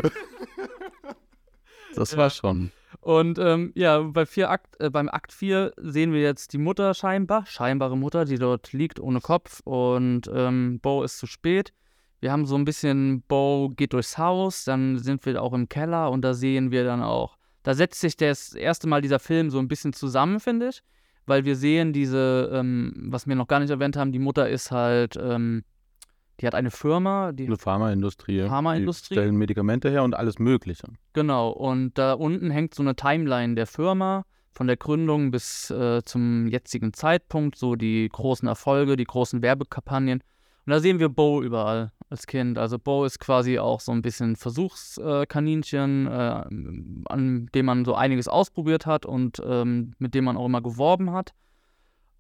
Das Ja. war schon. Und ähm, ja, bei vier Akt, äh, beim Akt 4 sehen wir jetzt die Mutter scheinbar, scheinbare Mutter, die dort liegt ohne Kopf und ähm, Bo ist zu spät. Wir haben so ein bisschen, Bo geht durchs Haus, dann sind wir auch im Keller und da sehen wir dann auch, da setzt sich das erste Mal dieser Film so ein bisschen zusammen, finde ich, weil wir sehen diese, ähm, was wir noch gar nicht erwähnt haben, die Mutter ist halt, ähm, die hat eine Firma, die Eine Pharmaindustrie. Pharmaindustrie. Die stellen Medikamente her und alles Mögliche. Genau, und da unten hängt so eine Timeline der Firma, von der Gründung bis äh, zum jetzigen Zeitpunkt, so die großen Erfolge, die großen Werbekampagnen. Und da sehen wir Bo überall als Kind. Also Bo ist quasi auch so ein bisschen Versuchskaninchen, äh, an dem man so einiges ausprobiert hat und ähm, mit dem man auch immer geworben hat.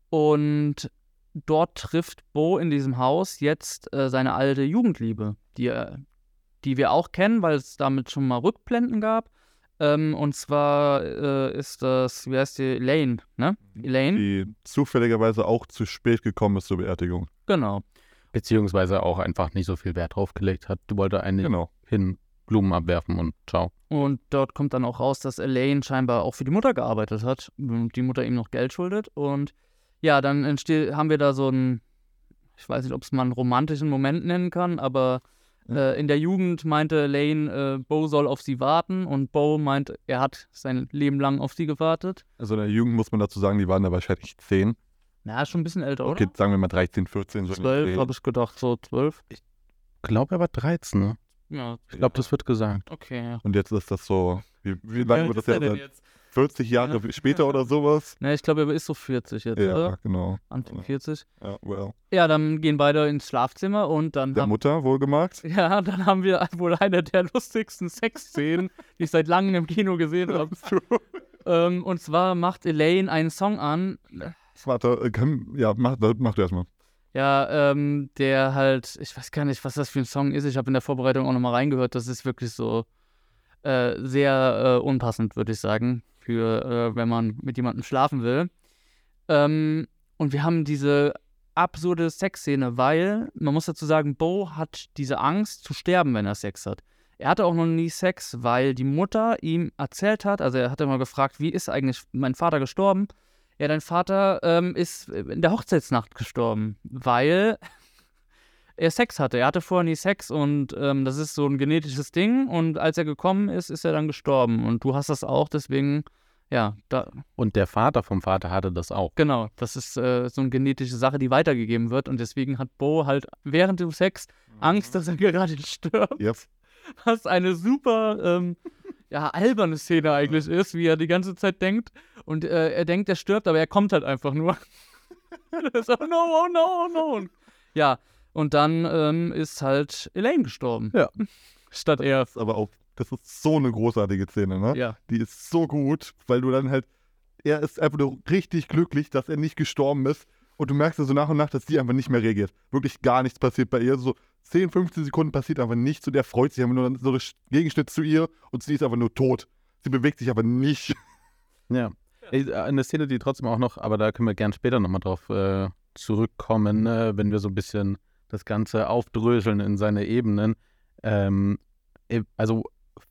Und dort trifft Bo in diesem Haus jetzt äh, seine alte Jugendliebe, die er die wir auch kennen, weil es damit schon mal Rückblenden gab. Ähm, und zwar äh, ist das, wie heißt die, Elaine, ne? Elaine? Die zufälligerweise auch zu spät gekommen ist zur Beerdigung. Genau. Beziehungsweise auch einfach nicht so viel Wert drauf gelegt hat. Du wollte eigentlich Genau. hin Blumen abwerfen und ciao. Und dort kommt dann auch raus, dass Elaine scheinbar auch für die Mutter gearbeitet hat und die Mutter ihm noch Geld schuldet. Und ja, dann entsteht, haben wir da so einen, ich weiß nicht, ob es man einen romantischen Moment nennen kann, aber äh, in der Jugend meinte Lane, äh, Bo soll auf sie warten und Bo meint, er hat sein Leben lang auf sie gewartet. Also in der Jugend muss man dazu sagen, die waren da wahrscheinlich 10. Na, schon ein bisschen älter, Okay, oder? sagen wir mal 13, 14. So in den 12, Dreh. habe ich gedacht, so 12. Ich glaube, er war 13, ne? Ja, Ich glaube, das wird gesagt. okay. Ja. Und jetzt ist das so, wie, wie lange wird das ja sein? jetzt? 40 Jahre später oder sowas? Na, ich glaube, er ist so 40 jetzt, Ja, oder? genau. Anfang Ja. 40. Ja, well. Ja, dann gehen beide ins Schlafzimmer und dann Der haben, Mutter wohlgemerkt. ja, dann haben wir wohl eine der lustigsten Sexszenen, die ich seit langem im Kino gesehen habe. ähm, und zwar macht Elaine einen Song an, Warte, äh, kann, ja, mach, mach du erstmal. ja, ähm, der halt, ich weiß gar nicht, was das für ein Song ist. Ich habe in der Vorbereitung auch nochmal reingehört. Das ist wirklich so äh, sehr äh, unpassend, würde ich sagen, für äh, wenn man mit jemandem schlafen will. Ähm, und wir haben diese absurde Sexszene, weil man muss dazu sagen, Bo hat diese Angst zu sterben, wenn er Sex hat. Er hatte auch noch nie Sex, weil die Mutter ihm erzählt hat, also er hat immer gefragt, wie ist eigentlich mein Vater gestorben? Ja, dein Vater ähm, ist in der Hochzeitsnacht gestorben, weil er Sex hatte. Er hatte vorher nie Sex und ähm, das ist so ein genetisches Ding. Und als er gekommen ist, ist er dann gestorben. Und du hast das auch, deswegen, ja, da, Und der Vater vom Vater hatte das auch. genau, das ist äh, so eine genetische Sache, die weitergegeben wird. Und deswegen hat Bo halt während dem Sex Angst, dass er gerade stirbt. Yep. Was eine super, ähm, ja, alberne Szene eigentlich ist, wie er die ganze Zeit denkt. Und äh, er denkt, er stirbt, aber er kommt halt einfach nur. so, no, oh no, oh no. Ja, und dann ähm, ist halt Elaine gestorben. Ja. Statt er. Das ist aber auch, das ist so eine großartige Szene, ne? Ja. Die ist so gut, weil du dann halt, er ist einfach nur richtig glücklich, dass er nicht gestorben ist. Und du merkst ja so nach und nach, dass sie einfach nicht mehr reagiert. Wirklich gar nichts passiert bei ihr. So 10, 15 Sekunden passiert einfach nichts und er freut sich einfach nur so der Gegenschnitt zu ihr und sie ist einfach nur tot. Sie bewegt sich aber nicht. Ja. Äh, Eine Szene, die trotzdem auch noch, aber da können wir gern später nochmal drauf äh, zurückkommen, äh, wenn wir so ein bisschen das Ganze aufdröseln in seine Ebenen. Ähm, äh, also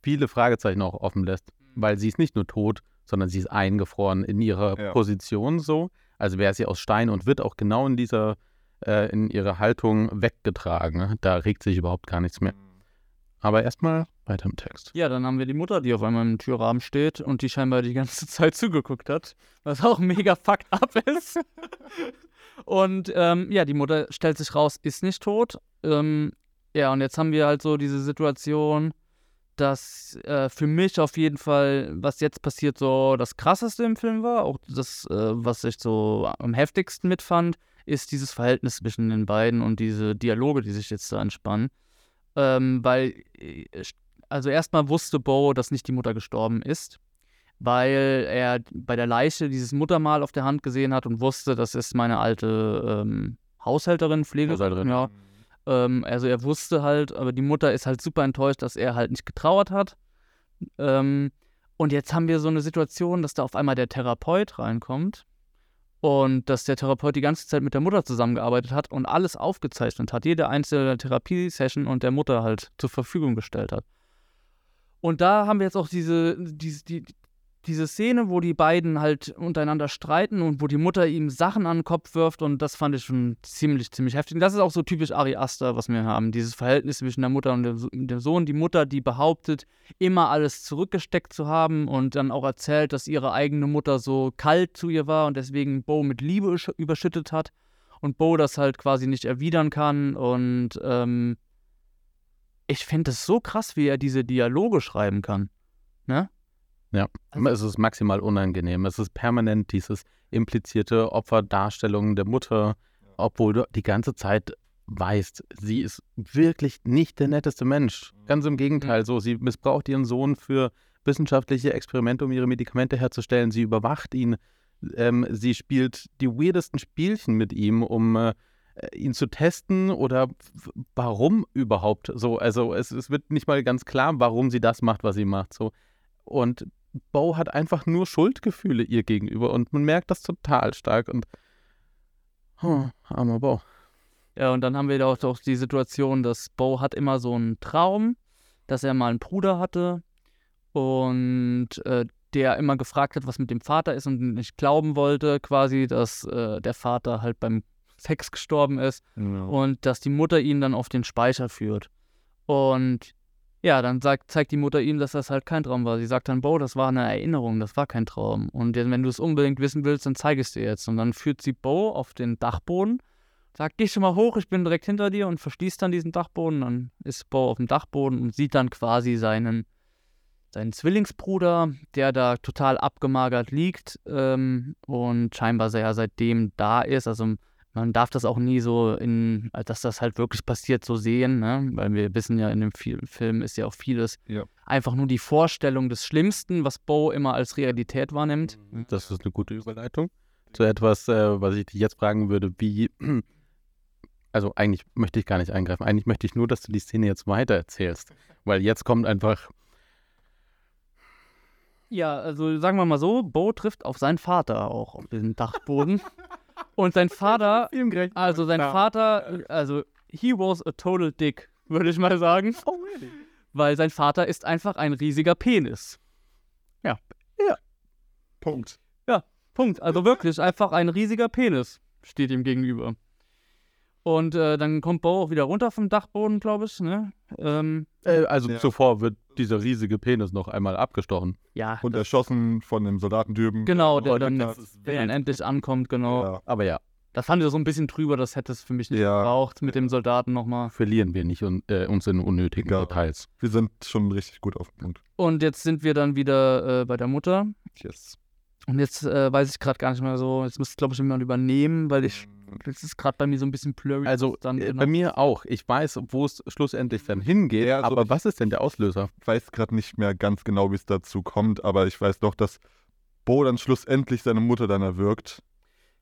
viele Fragezeichen auch offen lässt, weil sie ist nicht nur tot, sondern sie ist eingefroren in ihrer Ja. Position so. Also wäre sie aus Stein und wird auch genau in dieser, äh, in ihrer Haltung weggetragen. Da regt sich überhaupt gar nichts mehr. Aber erstmal weiter im Text. Ja, dann haben wir die Mutter, die auf einmal im Türrahmen steht und die scheinbar die ganze Zeit zugeguckt hat, was auch mega fucked up ist. und ähm, ja, die Mutter stellt sich raus, ist nicht tot. Ähm, ja, und jetzt haben wir halt so diese Situation, dass äh, für mich auf jeden Fall, was jetzt passiert, so das krasseste im Film war, auch das, äh, was ich so am heftigsten mitfand, ist dieses Verhältnis zwischen den beiden und diese Dialoge, die sich jetzt da entspannen. Ähm, weil, äh, also erstmal wusste Bo, dass nicht die Mutter gestorben ist, weil er bei der Leiche dieses Muttermal auf der Hand gesehen hat und wusste, das ist meine alte ähm, Haushälterin, Pflege. Haushälterin. Ja. Ähm, also er wusste halt, aber die Mutter ist halt super enttäuscht, dass er halt nicht getrauert hat. Ähm, und jetzt haben wir so eine Situation, dass da auf einmal der Therapeut reinkommt und dass der Therapeut die ganze Zeit mit der Mutter zusammengearbeitet hat und alles aufgezeichnet hat, jede einzelne Therapiesession und der Mutter halt zur Verfügung gestellt hat. Und da haben wir jetzt auch diese, diese, die, diese Szene, wo die beiden halt untereinander streiten und wo die Mutter ihm Sachen an den Kopf wirft und das fand ich schon ziemlich, ziemlich heftig. Und das ist auch so typisch Ari Aster, was wir haben, dieses Verhältnis zwischen der Mutter und dem, dem Sohn. Die Mutter, die behauptet, immer alles zurückgesteckt zu haben und dann auch erzählt, dass ihre eigene Mutter so kalt zu ihr war und deswegen Bo mit Liebe übersch- überschüttet hat und Bo das halt quasi nicht erwidern kann und ähm, ich finde es so krass, wie er diese Dialoge schreiben kann. Ne? Ja, Also- es ist maximal unangenehm. Es ist permanent dieses implizierte Opferdarstellung der Mutter, obwohl du die ganze Zeit weißt, sie ist wirklich nicht der netteste Mensch. Ganz im Gegenteil, so sie missbraucht ihren Sohn für wissenschaftliche Experimente, um ihre Medikamente herzustellen. Sie überwacht ihn. Ähm, sie spielt die weirdesten Spielchen mit ihm, um äh, ihn zu testen oder warum überhaupt so. Also es, es wird nicht mal ganz klar, warum sie das macht, was sie macht. So. Und Bo hat einfach nur Schuldgefühle ihr gegenüber und man merkt das total stark und oh, armer Bo. Ja, und dann haben wir da auch, auch die Situation, dass Bo hat immer so einen Traum, dass er mal einen Bruder hatte und äh, der immer gefragt hat, was mit dem Vater ist und nicht glauben wollte, quasi, dass äh, der Vater halt beim Sex gestorben ist Ja. und dass die Mutter ihn dann auf den Speicher führt. Und ja, dann sagt, zeigt die Mutter ihm, dass das halt kein Traum war. Sie sagt dann, Bo, das war eine Erinnerung, das war kein Traum. Und wenn du es unbedingt wissen willst, dann zeige ich es dir jetzt. Und dann führt sie Bo auf den Dachboden, sagt, geh schon mal hoch, ich bin direkt hinter dir und verschließt dann diesen Dachboden. Dann ist Bo auf dem Dachboden und sieht dann quasi seinen, seinen Zwillingsbruder, der da total abgemagert liegt ähm, und scheinbar sehr seitdem da ist. Also man darf das auch nie so in, dass das halt wirklich passiert, so sehen, ne? Weil wir wissen ja, in dem Fi- Film ist ja auch vieles Ja. einfach nur die Vorstellung des Schlimmsten, was Bo immer als Realität wahrnimmt. Das ist eine gute Überleitung zu etwas, äh, was ich dich jetzt fragen würde, wie. Also eigentlich möchte ich gar nicht eingreifen. Eigentlich möchte ich nur, dass du die Szene jetzt weiter erzählst. Weil jetzt kommt einfach. Ja, also sagen wir mal so, Bo trifft auf seinen Vater auch auf diesem Dachboden. Und sein Vater, also sein Vater, also he was a total dick, würde ich mal sagen. Oh, really? Weil sein Vater ist einfach ein riesiger Penis. Punkt. Punkt. Also wirklich einfach ein riesiger Penis steht ihm gegenüber. Und äh, dann kommt Bo auch wieder runter vom Dachboden, glaube ich. Ne? Ähm, Äh, also Ja. zuvor wird dieser riesige Penis noch einmal abgestochen. ja, Und erschossen von dem Soldatentypen. genau, der Oh, dann, das ist der dann endlich ankommt, genau. Ja. Aber ja, Das fand ich so ein bisschen drüber, das hätte es für mich nicht Ja. gebraucht mit dem Soldaten nochmal. verlieren wir nicht un äh, uns in unnötigen Egal. Details. Wir sind schon richtig gut auf dem Punkt. Und jetzt sind wir dann wieder äh, bei der Mutter. Yes. Und jetzt äh, weiß ich gerade gar nicht mehr so, jetzt müsste glaube ich jemand übernehmen, weil ich, das ist gerade bei mir so ein bisschen blurry. Also dann äh, genau- bei mir auch. Ich weiß, wo es schlussendlich dann hingeht. Ja, so- aber was ist denn der Auslöser? Ich weiß gerade nicht mehr ganz genau, wie es dazu kommt, aber ich weiß doch, dass Bo dann schlussendlich seine Mutter dann erwürgt.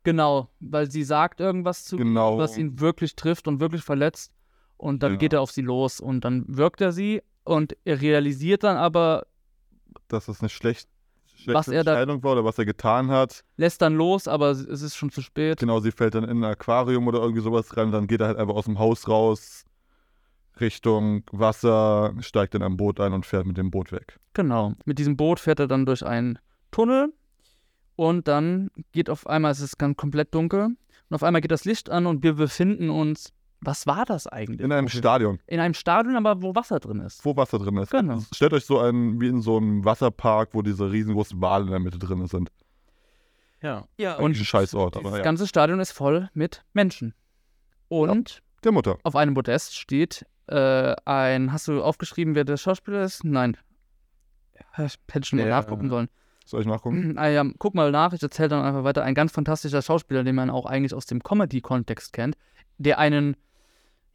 Genau, weil sie sagt irgendwas zu Genau. was ihn wirklich trifft und wirklich verletzt. Und dann Ja. geht er auf sie los und dann wirkt er sie und er realisiert dann aber, dass es eine schlecht, schlechte Was er da- Entscheidung war oder was er getan hat. lässt dann los, aber es ist schon zu spät. Genau, sie fällt dann in ein Aquarium oder irgendwie sowas rein, dann geht er halt einfach aus dem Haus raus, Richtung Wasser, steigt in ein Boot ein und fährt mit dem Boot weg. Genau. Mit diesem Boot fährt er dann durch einen Tunnel und dann geht auf einmal, es ist ganz komplett dunkel und auf einmal geht das Licht an und wir befinden uns, was war das eigentlich? In einem Stadion, In einem Stadion, aber wo Wasser drin ist. wo Wasser drin ist. Genau. Stellt euch so ein, wie in so einem Wasserpark, wo diese riesengroßen Wale in der Mitte drin sind. Ja. Ja, Und ein Scheißort, das ja. ganze Stadion ist voll mit Menschen. Und Der Mutter. auf einem Podest steht äh, ein, hast du aufgeschrieben, wer der Schauspieler ist? Nein. Ich hätte schon mal Der, nachgucken sollen. Soll ich nachgucken? Ah ja, guck mal nach, ich erzähle dann einfach weiter. Ein ganz fantastischer Schauspieler, den man auch eigentlich aus dem Comedy-Kontext kennt, der einen,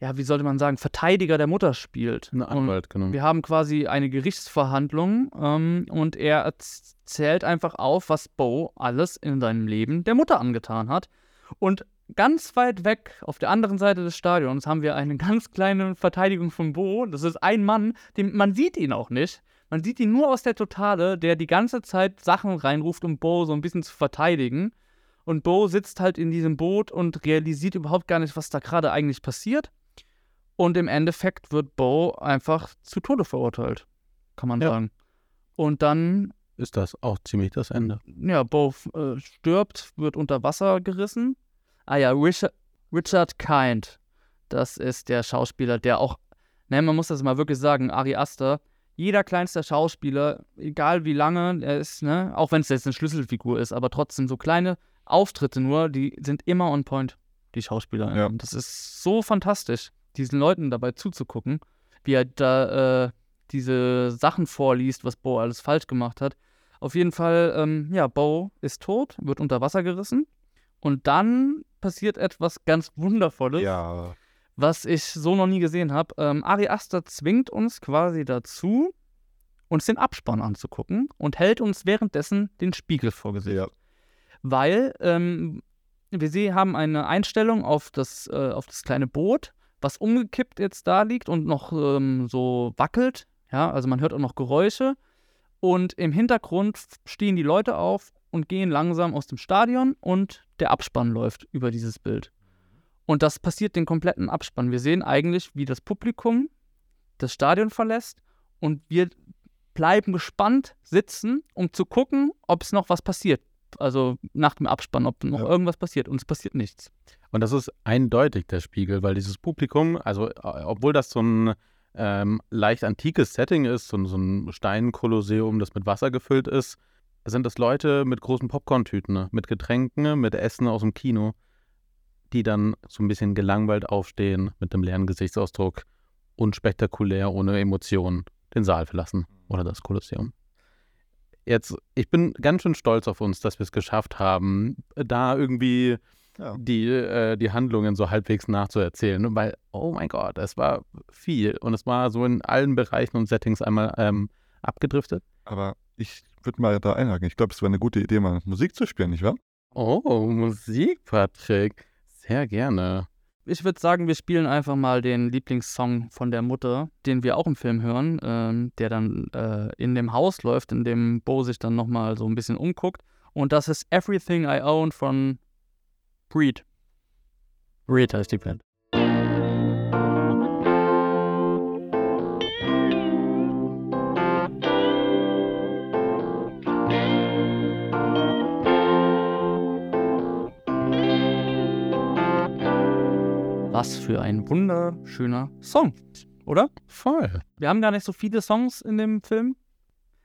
ja, wie sollte man sagen, Verteidiger der Mutter spielt. Ein Anwalt, genau. wir haben quasi eine Gerichtsverhandlung ähm, und er erzählt einfach auf, was Bo alles in seinem Leben der Mutter angetan hat. Und ganz weit weg, auf der anderen Seite des Stadions, haben wir eine ganz kleine Verteidigung von Bo. Das ist ein Mann, den, man sieht ihn auch nicht. Man sieht ihn nur aus der Totale, der die ganze Zeit Sachen reinruft, um Bo so ein bisschen zu verteidigen. Und Bo sitzt halt in diesem Boot und realisiert überhaupt gar nicht, was da gerade eigentlich passiert. Und im Endeffekt wird Bo einfach zu Tode verurteilt, kann man Ja. sagen. Und dann, Ist das auch ziemlich das Ende? ja, Bo äh, stirbt, wird unter Wasser gerissen. Ah ja, Richard, Richard Kind, das ist der Schauspieler, der auch, ne, man muss das mal wirklich sagen, Ari Aster, jeder kleinste Schauspieler, egal wie lange er ist, ne, auch wenn es jetzt eine Schlüsselfigur ist, aber trotzdem so kleine Auftritte nur, die sind immer on point, die Schauspieler. Ja. Das ist so fantastisch, diesen Leuten dabei zuzugucken, wie er da äh, diese Sachen vorliest, was Bo alles falsch gemacht hat. Auf jeden Fall, ähm, ja, Bo ist tot, wird unter Wasser gerissen. Und dann passiert etwas ganz Wundervolles, Ja. was ich so noch nie gesehen habe. Ähm, Ari Aster zwingt uns quasi dazu, uns den Abspann anzugucken und hält uns währenddessen den Spiegel vor Gesicht ja. weil ähm, wir sehen, haben eine Einstellung auf das, äh, auf das kleine Boot, was umgekippt jetzt da liegt und noch ähm, so wackelt. Ja, also man hört auch noch Geräusche. Und im Hintergrund stehen die Leute auf und gehen langsam aus dem Stadion und der Abspann läuft über dieses Bild. Und das passiert den kompletten Abspann. Wir sehen eigentlich, wie das Publikum das Stadion verlässt und wir bleiben gespannt sitzen, um zu gucken, ob es noch was passiert. Also nach dem Abspann, ob noch Ja. irgendwas passiert. Und es passiert nichts. Und das ist eindeutig der Spiegel, weil dieses Publikum, also äh, obwohl das so ein ähm, leicht antikes Setting ist, so, ein- so ein Steinkolosseum, das mit Wasser gefüllt ist, sind das Leute mit großen Popcorn-Tüten, ne? mit Getränken, mit Essen aus dem Kino, die dann so ein bisschen gelangweilt aufstehen, mit einem leeren Gesichtsausdruck, unspektakulär, ohne Emotionen, den Saal verlassen oder das Kolosseum. Jetzt, ich bin ganz schön stolz auf uns, dass wir es geschafft haben, da irgendwie Ja. die, äh, die Handlungen so halbwegs nachzuerzählen. Weil, oh mein Gott, es war viel und es war so in allen Bereichen und Settings einmal ähm, abgedriftet. Aber ich würde mal da einhaken. Ich glaube, es wäre eine gute Idee, mal Musik zu spielen, nicht wahr? Oh, Musik, Patrick. Sehr gerne. Ich würde sagen, wir spielen einfach mal den Lieblingssong von der Mutter, den wir auch im Film hören, ähm, der dann äh, in dem Haus läuft, in dem Bo sich dann nochmal so ein bisschen umguckt. Und das ist Everything I Own von Breed. Breed heißt die Band. Was für ein wunderschöner Song, oder? Voll. Wir haben gar nicht so viele Songs in dem Film.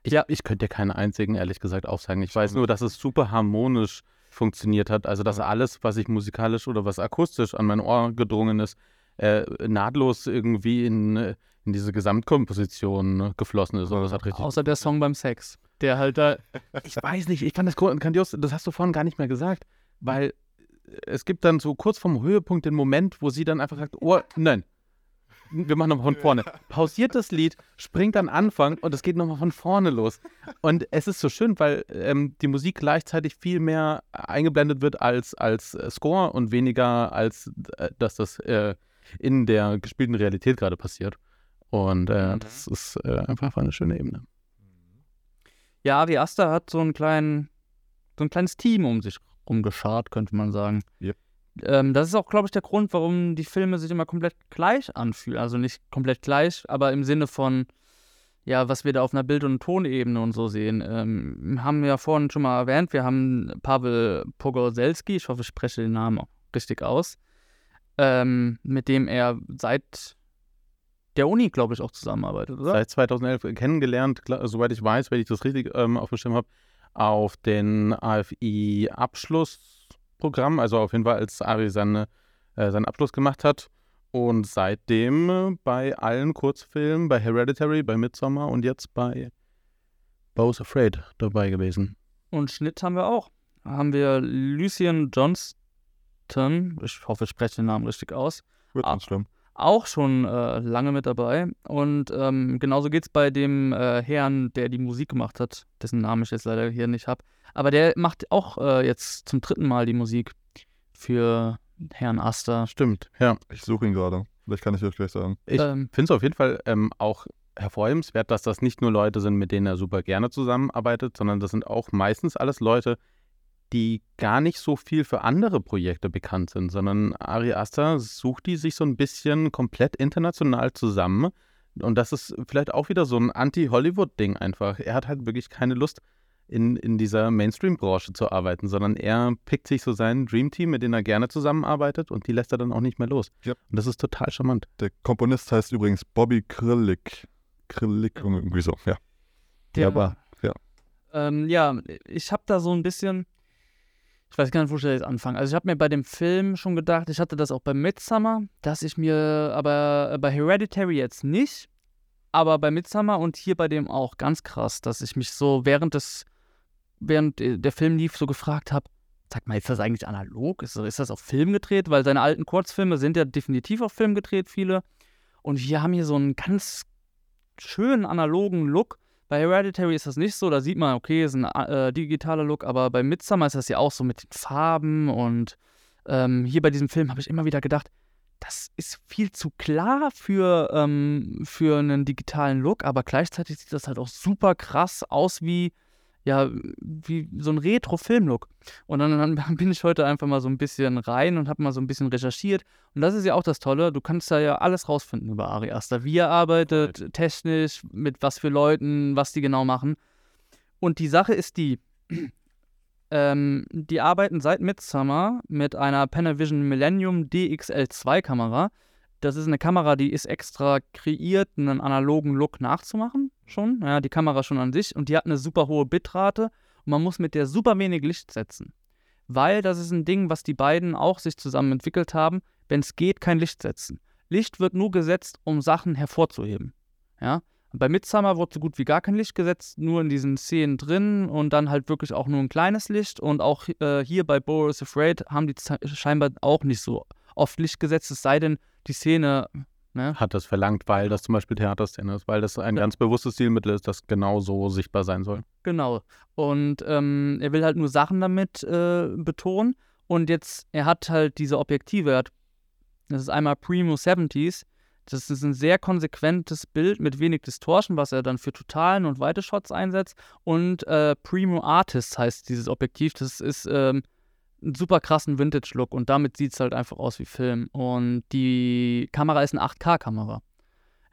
Ich, Ja. ich könnte dir keinen einzigen, ehrlich gesagt, aufsagen. Ich weiß nur, dass es super harmonisch funktioniert hat. Also, dass alles, was ich musikalisch oder was akustisch an mein Ohr gedrungen ist, äh, nahtlos irgendwie in, äh, in diese Gesamtkomposition äh, geflossen ist. Das hat richtig. Außer der Song beim Sex. Der halt da. Ich weiß nicht, ich fand das grandios. Das hast du vorhin gar nicht mehr gesagt, weil es gibt dann so kurz vom Höhepunkt den Moment, wo sie dann einfach sagt: Oh, nein. Wir machen nochmal von vorne. Pausiert das Lied, springt an Anfang und es geht nochmal von vorne los. Und es ist so schön, weil ähm, die Musik gleichzeitig viel mehr eingeblendet wird als, als äh, Score und weniger als, äh, dass das äh, in der gespielten Realität gerade passiert. Und äh, Mhm. das ist äh, einfach eine schöne Ebene. Ja, Ari Aster hat so einen kleinen, so ein kleines Team um sich rumgeschart, könnte man sagen. Yep. Ähm, das ist auch, glaube ich, der Grund, warum die Filme sich immer komplett gleich anfühlen. Also nicht komplett gleich, aber im Sinne von, ja, was wir da auf einer Bild- und Tonebene und so sehen. Ähm, wir haben ja vorhin schon mal erwähnt, wir haben Pavel Pogorzelski, ich hoffe, ich spreche den Namen auch richtig aus, ähm, mit dem er seit der Uni, glaube ich, auch zusammenarbeitet, oder? Seit 2011 kennengelernt, klar, soweit ich weiß, wenn ich das richtig ähm, auf dem Schirm habe, auf den AFI-Abschlussprogramm, also auf jeden Fall, als Ari seine, äh, seinen Abschluss gemacht hat. Und seitdem äh, bei allen Kurzfilmen, bei Hereditary, bei Midsommar und jetzt bei Bo's Afraid dabei gewesen. Und Schnitt haben wir auch. Da haben wir Lucien Johnston, ich hoffe, ich spreche den Namen richtig aus, Wird Ah. nicht schlimm. Auch schon äh, lange mit dabei. Und ähm, genauso geht es bei dem äh, Herrn, der die Musik gemacht hat, dessen Namen ich jetzt leider hier nicht habe. Aber der macht auch äh, jetzt zum dritten Mal die Musik für Herrn Aster. Stimmt, ja. Ich suche ihn gerade. Vielleicht kann ich euch gleich sagen. Ich Ähm, finde es auf jeden Fall ähm, auch hervorhebenswert, dass das nicht nur Leute sind, mit denen er super gerne zusammenarbeitet, sondern das sind auch meistens alles Leute, die gar nicht so viel für andere Projekte bekannt sind, sondern Ari Aster sucht die sich so ein bisschen komplett international zusammen. Und das ist vielleicht auch wieder so ein Anti-Hollywood-Ding einfach. Er hat halt wirklich keine Lust, in, in dieser Mainstream-Branche zu arbeiten, sondern er pickt sich so sein Dream-Team, mit dem er gerne zusammenarbeitet und die lässt er dann auch nicht mehr los. Ja. Und das ist total charmant. Der Komponist heißt übrigens Bobby Krillik. Krillik, irgendwie so, ja. der, aber, ja. Ähm, ja, ich habe da so ein bisschen, ich weiß gar nicht, wo ich jetzt anfangen. Also ich habe mir bei dem Film schon gedacht, ich hatte das auch bei Midsummer, dass ich mir, aber äh, bei Hereditary jetzt nicht, aber bei Midsummer und hier bei dem auch ganz krass, dass ich mich so während des, während äh, der Film lief, so gefragt habe, sag mal, ist das eigentlich analog? Ist, ist das auf Film gedreht? Weil seine alten Kurzfilme sind ja definitiv auf Film gedreht, viele. Und wir haben hier so einen ganz schönen analogen Look. Bei Hereditary ist das nicht so, da sieht man, okay, ist ein äh, digitaler Look, aber bei Midsommar ist das ja auch so mit den Farben und ähm, hier bei diesem Film habe ich immer wieder gedacht, das ist viel zu klar für, ähm, für einen digitalen Look, aber gleichzeitig sieht das halt auch super krass aus wie ja, wie so ein Retro-Film-Look. Und dann, dann, bin ich heute einfach mal so ein bisschen rein und habe mal so ein bisschen recherchiert. Und das ist ja auch das Tolle, du kannst da ja alles rausfinden über Ari Aster. Wie er arbeitet, right. technisch, mit was für Leuten, was die genau machen. Und die Sache ist die, ähm, die arbeiten seit Midsummer mit einer Panavision Millennium DXL2 Kamera. Das ist eine Kamera, die ist extra kreiert, einen analogen Look nachzumachen schon. Ja, die Kamera schon an sich. Und die hat eine super hohe Bitrate. Und man muss mit der super wenig Licht setzen. Weil das ist ein Ding, was die beiden auch sich zusammen entwickelt haben. Wenn es geht, kein Licht setzen. Licht wird nur gesetzt, um Sachen hervorzuheben. Ja? Bei Midsummer wurde so gut wie gar kein Licht gesetzt, nur in diesen Szenen drin und dann halt wirklich auch nur ein kleines Licht. Und auch äh, hier bei Boris Afraid haben die scheinbar auch nicht so oft Licht gesetzt, es sei denn, die Szene ne? hat das verlangt, weil das zum Beispiel Theaterszene ist, weil das ein ja. ganz bewusstes Stilmittel ist, das genau so sichtbar sein soll. Genau. Und ähm, er will halt nur Sachen damit äh, betonen. Und jetzt, er hat halt diese Objektive. Hat, das ist einmal Primo 70s. Das ist ein sehr konsequentes Bild mit wenig Distortion, was er dann für totalen und weite Shots einsetzt. Und äh, Primo Artist heißt dieses Objektiv. Das ist ähm, einen super krassen Vintage-Look und damit sieht es halt einfach aus wie Film. Und die Kamera ist eine 8K-Kamera.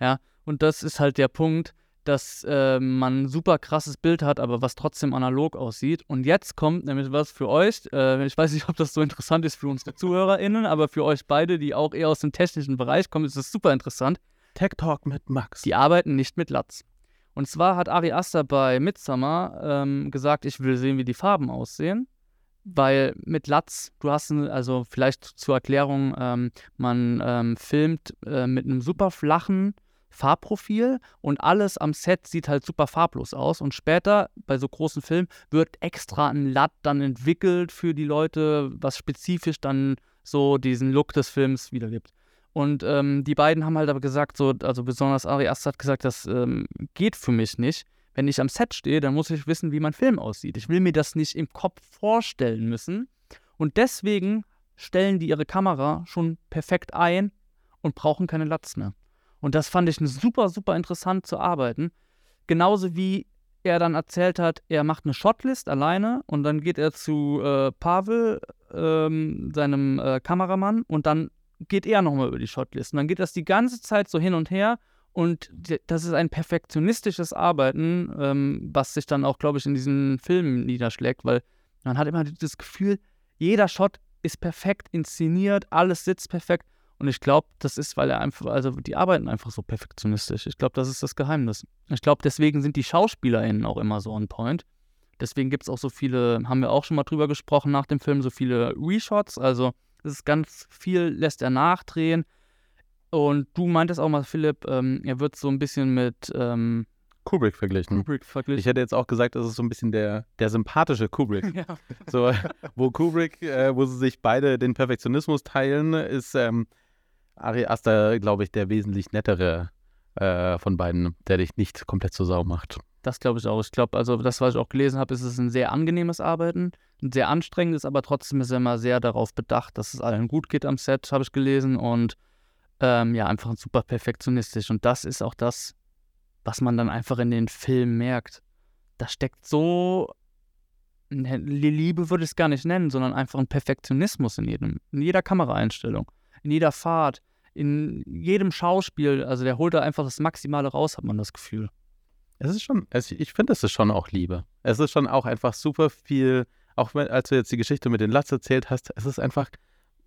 Ja, und das ist halt der Punkt, dass äh, man ein super krasses Bild hat, aber was trotzdem analog aussieht. Und jetzt kommt nämlich was für euch. Äh, ich weiß nicht, ob das so interessant ist für unsere ZuhörerInnen, aber für euch beide, die auch eher aus dem technischen Bereich kommen, ist das super interessant. Tech Talk mit Max. Die arbeiten nicht mit Latz. Und zwar hat Ari Aster bei Midsummer ähm, gesagt, ich will sehen, wie die Farben aussehen weil mit Latz, du hast, also vielleicht zur Erklärung, ähm, man ähm, filmt äh, mit einem super flachen Farbprofil und alles am Set sieht halt super farblos aus. Und später bei so großen Filmen wird extra ein Latt dann entwickelt für die Leute, was spezifisch dann so diesen Look des Films wiedergibt. Und ähm, die beiden haben halt aber gesagt, so, also besonders Ari Aster hat gesagt, das ähm, geht für mich nicht wenn ich am Set stehe, dann muss ich wissen, wie mein Film aussieht. Ich will mir das nicht im Kopf vorstellen müssen. Und deswegen stellen die ihre Kamera schon perfekt ein und brauchen keine Latz mehr. Und das fand ich super, super interessant zu arbeiten. Genauso wie er dann erzählt hat, er macht eine Shotlist alleine und dann geht er zu äh, Pavel, ähm, seinem äh, Kameramann, und dann geht er nochmal über die Shotlist. Und dann geht das die ganze Zeit so hin und her und das ist ein perfektionistisches Arbeiten, ähm, was sich dann auch, glaube ich, in diesen Filmen niederschlägt, weil man hat immer das Gefühl, jeder Shot ist perfekt inszeniert, alles sitzt perfekt. Und ich glaube, das ist, weil er einfach, also die arbeiten einfach so perfektionistisch. Ich glaube, das ist das Geheimnis. Ich glaube, deswegen sind die SchauspielerInnen auch immer so on point. Deswegen gibt es auch so viele, haben wir auch schon mal drüber gesprochen nach dem Film, so viele Reshots. Also es ist ganz viel, lässt er nachdrehen. Und du meintest auch mal, Philipp, ähm, er wird so ein bisschen mit ähm, Kubrick verglichen. Kubrick verglichen. Ich hätte jetzt auch gesagt, das ist so ein bisschen der, der sympathische Kubrick. ja. So, wo Kubrick, äh, wo sie sich beide den Perfektionismus teilen, ist ähm, Ari Aster, glaube ich, der wesentlich nettere äh, von beiden, der dich nicht komplett zur Sau macht. Das glaube ich auch. Ich glaube, also das, was ich auch gelesen habe, ist es ein sehr angenehmes Arbeiten, ein sehr anstrengendes, aber trotzdem ist er immer sehr darauf bedacht, dass es allen gut geht am Set, habe ich gelesen. Und ähm, ja, einfach super perfektionistisch. Und das ist auch das, was man dann einfach in den Filmen merkt. Da steckt so, Liebe würde ich es gar nicht nennen, sondern einfach ein Perfektionismus in jedem, in jeder Kameraeinstellung, in jeder Fahrt, in jedem Schauspiel. Also der holt da einfach das Maximale raus, hat man das Gefühl. Es ist schon, es, ich finde, es ist schon auch Liebe. Es ist schon auch einfach super viel, auch wenn, als du jetzt die Geschichte mit den Latz erzählt hast, es ist einfach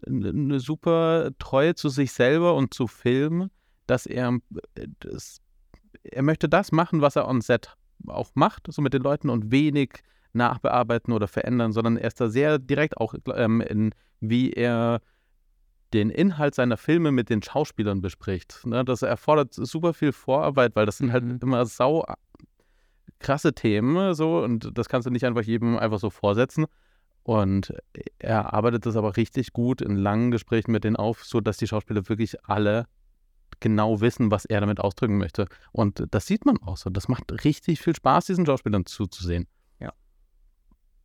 eine super Treue zu sich selber und zu Film, dass er äh, das, er möchte das machen, was er on Set auch macht, so mit den Leuten und wenig nachbearbeiten oder verändern, sondern er ist da sehr direkt auch ähm, in, wie er den Inhalt seiner Filme mit den Schauspielern bespricht. Ne? Das erfordert super viel Vorarbeit, weil das sind halt mhm. immer sau krasse Themen so und das kannst du nicht einfach jedem einfach so vorsetzen. Und er arbeitet das aber richtig gut in langen Gesprächen mit denen auf, sodass die Schauspieler wirklich alle genau wissen, was er damit ausdrücken möchte. Und das sieht man auch so. Das macht richtig viel Spaß, diesen Schauspielern zuzusehen. Ja.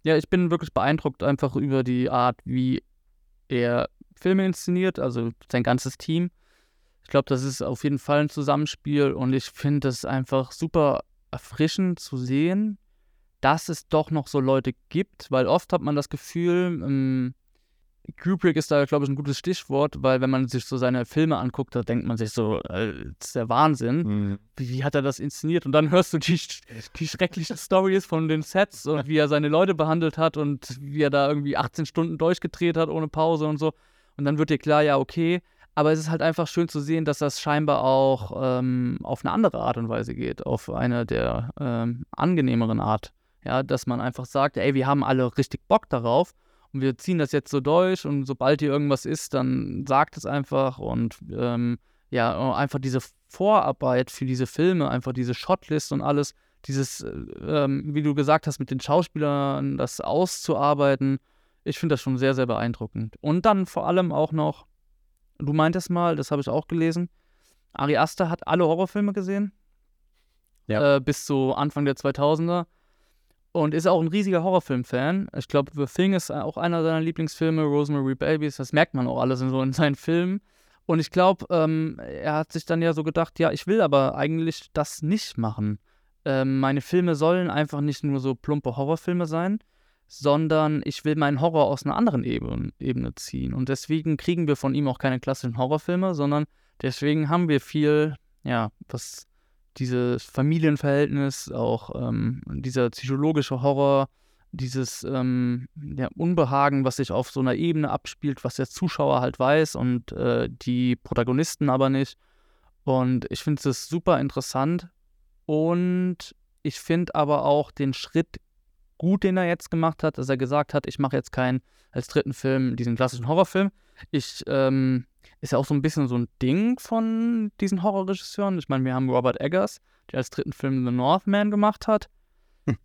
Ja, ich bin wirklich beeindruckt einfach über die Art, wie er Filme inszeniert, also sein ganzes Team. Ich glaube, das ist auf jeden Fall ein Zusammenspiel und ich finde es einfach super erfrischend zu sehen, dass es doch noch so Leute gibt, weil oft hat man das Gefühl, ähm, Kubrick ist da, glaube ich, ein gutes Stichwort, weil wenn man sich so seine Filme anguckt, da denkt man sich so, äh, das ist der Wahnsinn. Mhm. Wie, wie hat er das inszeniert? Und dann hörst du die, die schrecklichen Stories von den Sets und wie er seine Leute behandelt hat und wie er da irgendwie 18 Stunden durchgedreht hat ohne Pause und so. Und dann wird dir klar, ja, okay. Aber es ist halt einfach schön zu sehen, dass das scheinbar auch ähm, auf eine andere Art und Weise geht, auf eine der ähm, angenehmeren Art. Ja, dass man einfach sagt, ey, wir haben alle richtig Bock darauf und wir ziehen das jetzt so durch und sobald hier irgendwas ist, dann sagt es einfach und ähm, ja, einfach diese Vorarbeit für diese Filme, einfach diese Shotlist und alles, dieses, äh, ähm, wie du gesagt hast, mit den Schauspielern das auszuarbeiten, ich finde das schon sehr, sehr beeindruckend. Und dann vor allem auch noch, du meintest mal, das habe ich auch gelesen, Ari Aster hat alle Horrorfilme gesehen. Ja. Äh, bis zu Anfang der 2000er. Und ist auch ein riesiger Horrorfilm-Fan. Ich glaube, The Thing ist auch einer seiner Lieblingsfilme, Rosemary Babies, das merkt man auch alles in so in seinen Filmen. Und ich glaube, ähm, er hat sich dann ja so gedacht, ja, ich will aber eigentlich das nicht machen. Ähm, meine Filme sollen einfach nicht nur so plumpe Horrorfilme sein, sondern ich will meinen Horror aus einer anderen Ebene, Ebene ziehen. Und deswegen kriegen wir von ihm auch keine klassischen Horrorfilme, sondern deswegen haben wir viel, ja, was dieses Familienverhältnis, auch ähm, dieser psychologische Horror, dieses ähm, ja, Unbehagen, was sich auf so einer Ebene abspielt, was der Zuschauer halt weiß und äh, die Protagonisten aber nicht. Und ich finde es super interessant. Und ich finde aber auch den Schritt gut, den er jetzt gemacht hat, dass er gesagt hat, ich mache jetzt keinen als dritten Film diesen klassischen Horrorfilm. Ich ähm, ist ja auch so ein bisschen so ein Ding von diesen Horrorregisseuren. Ich meine, wir haben Robert Eggers, der als dritten Film The Northman gemacht hat,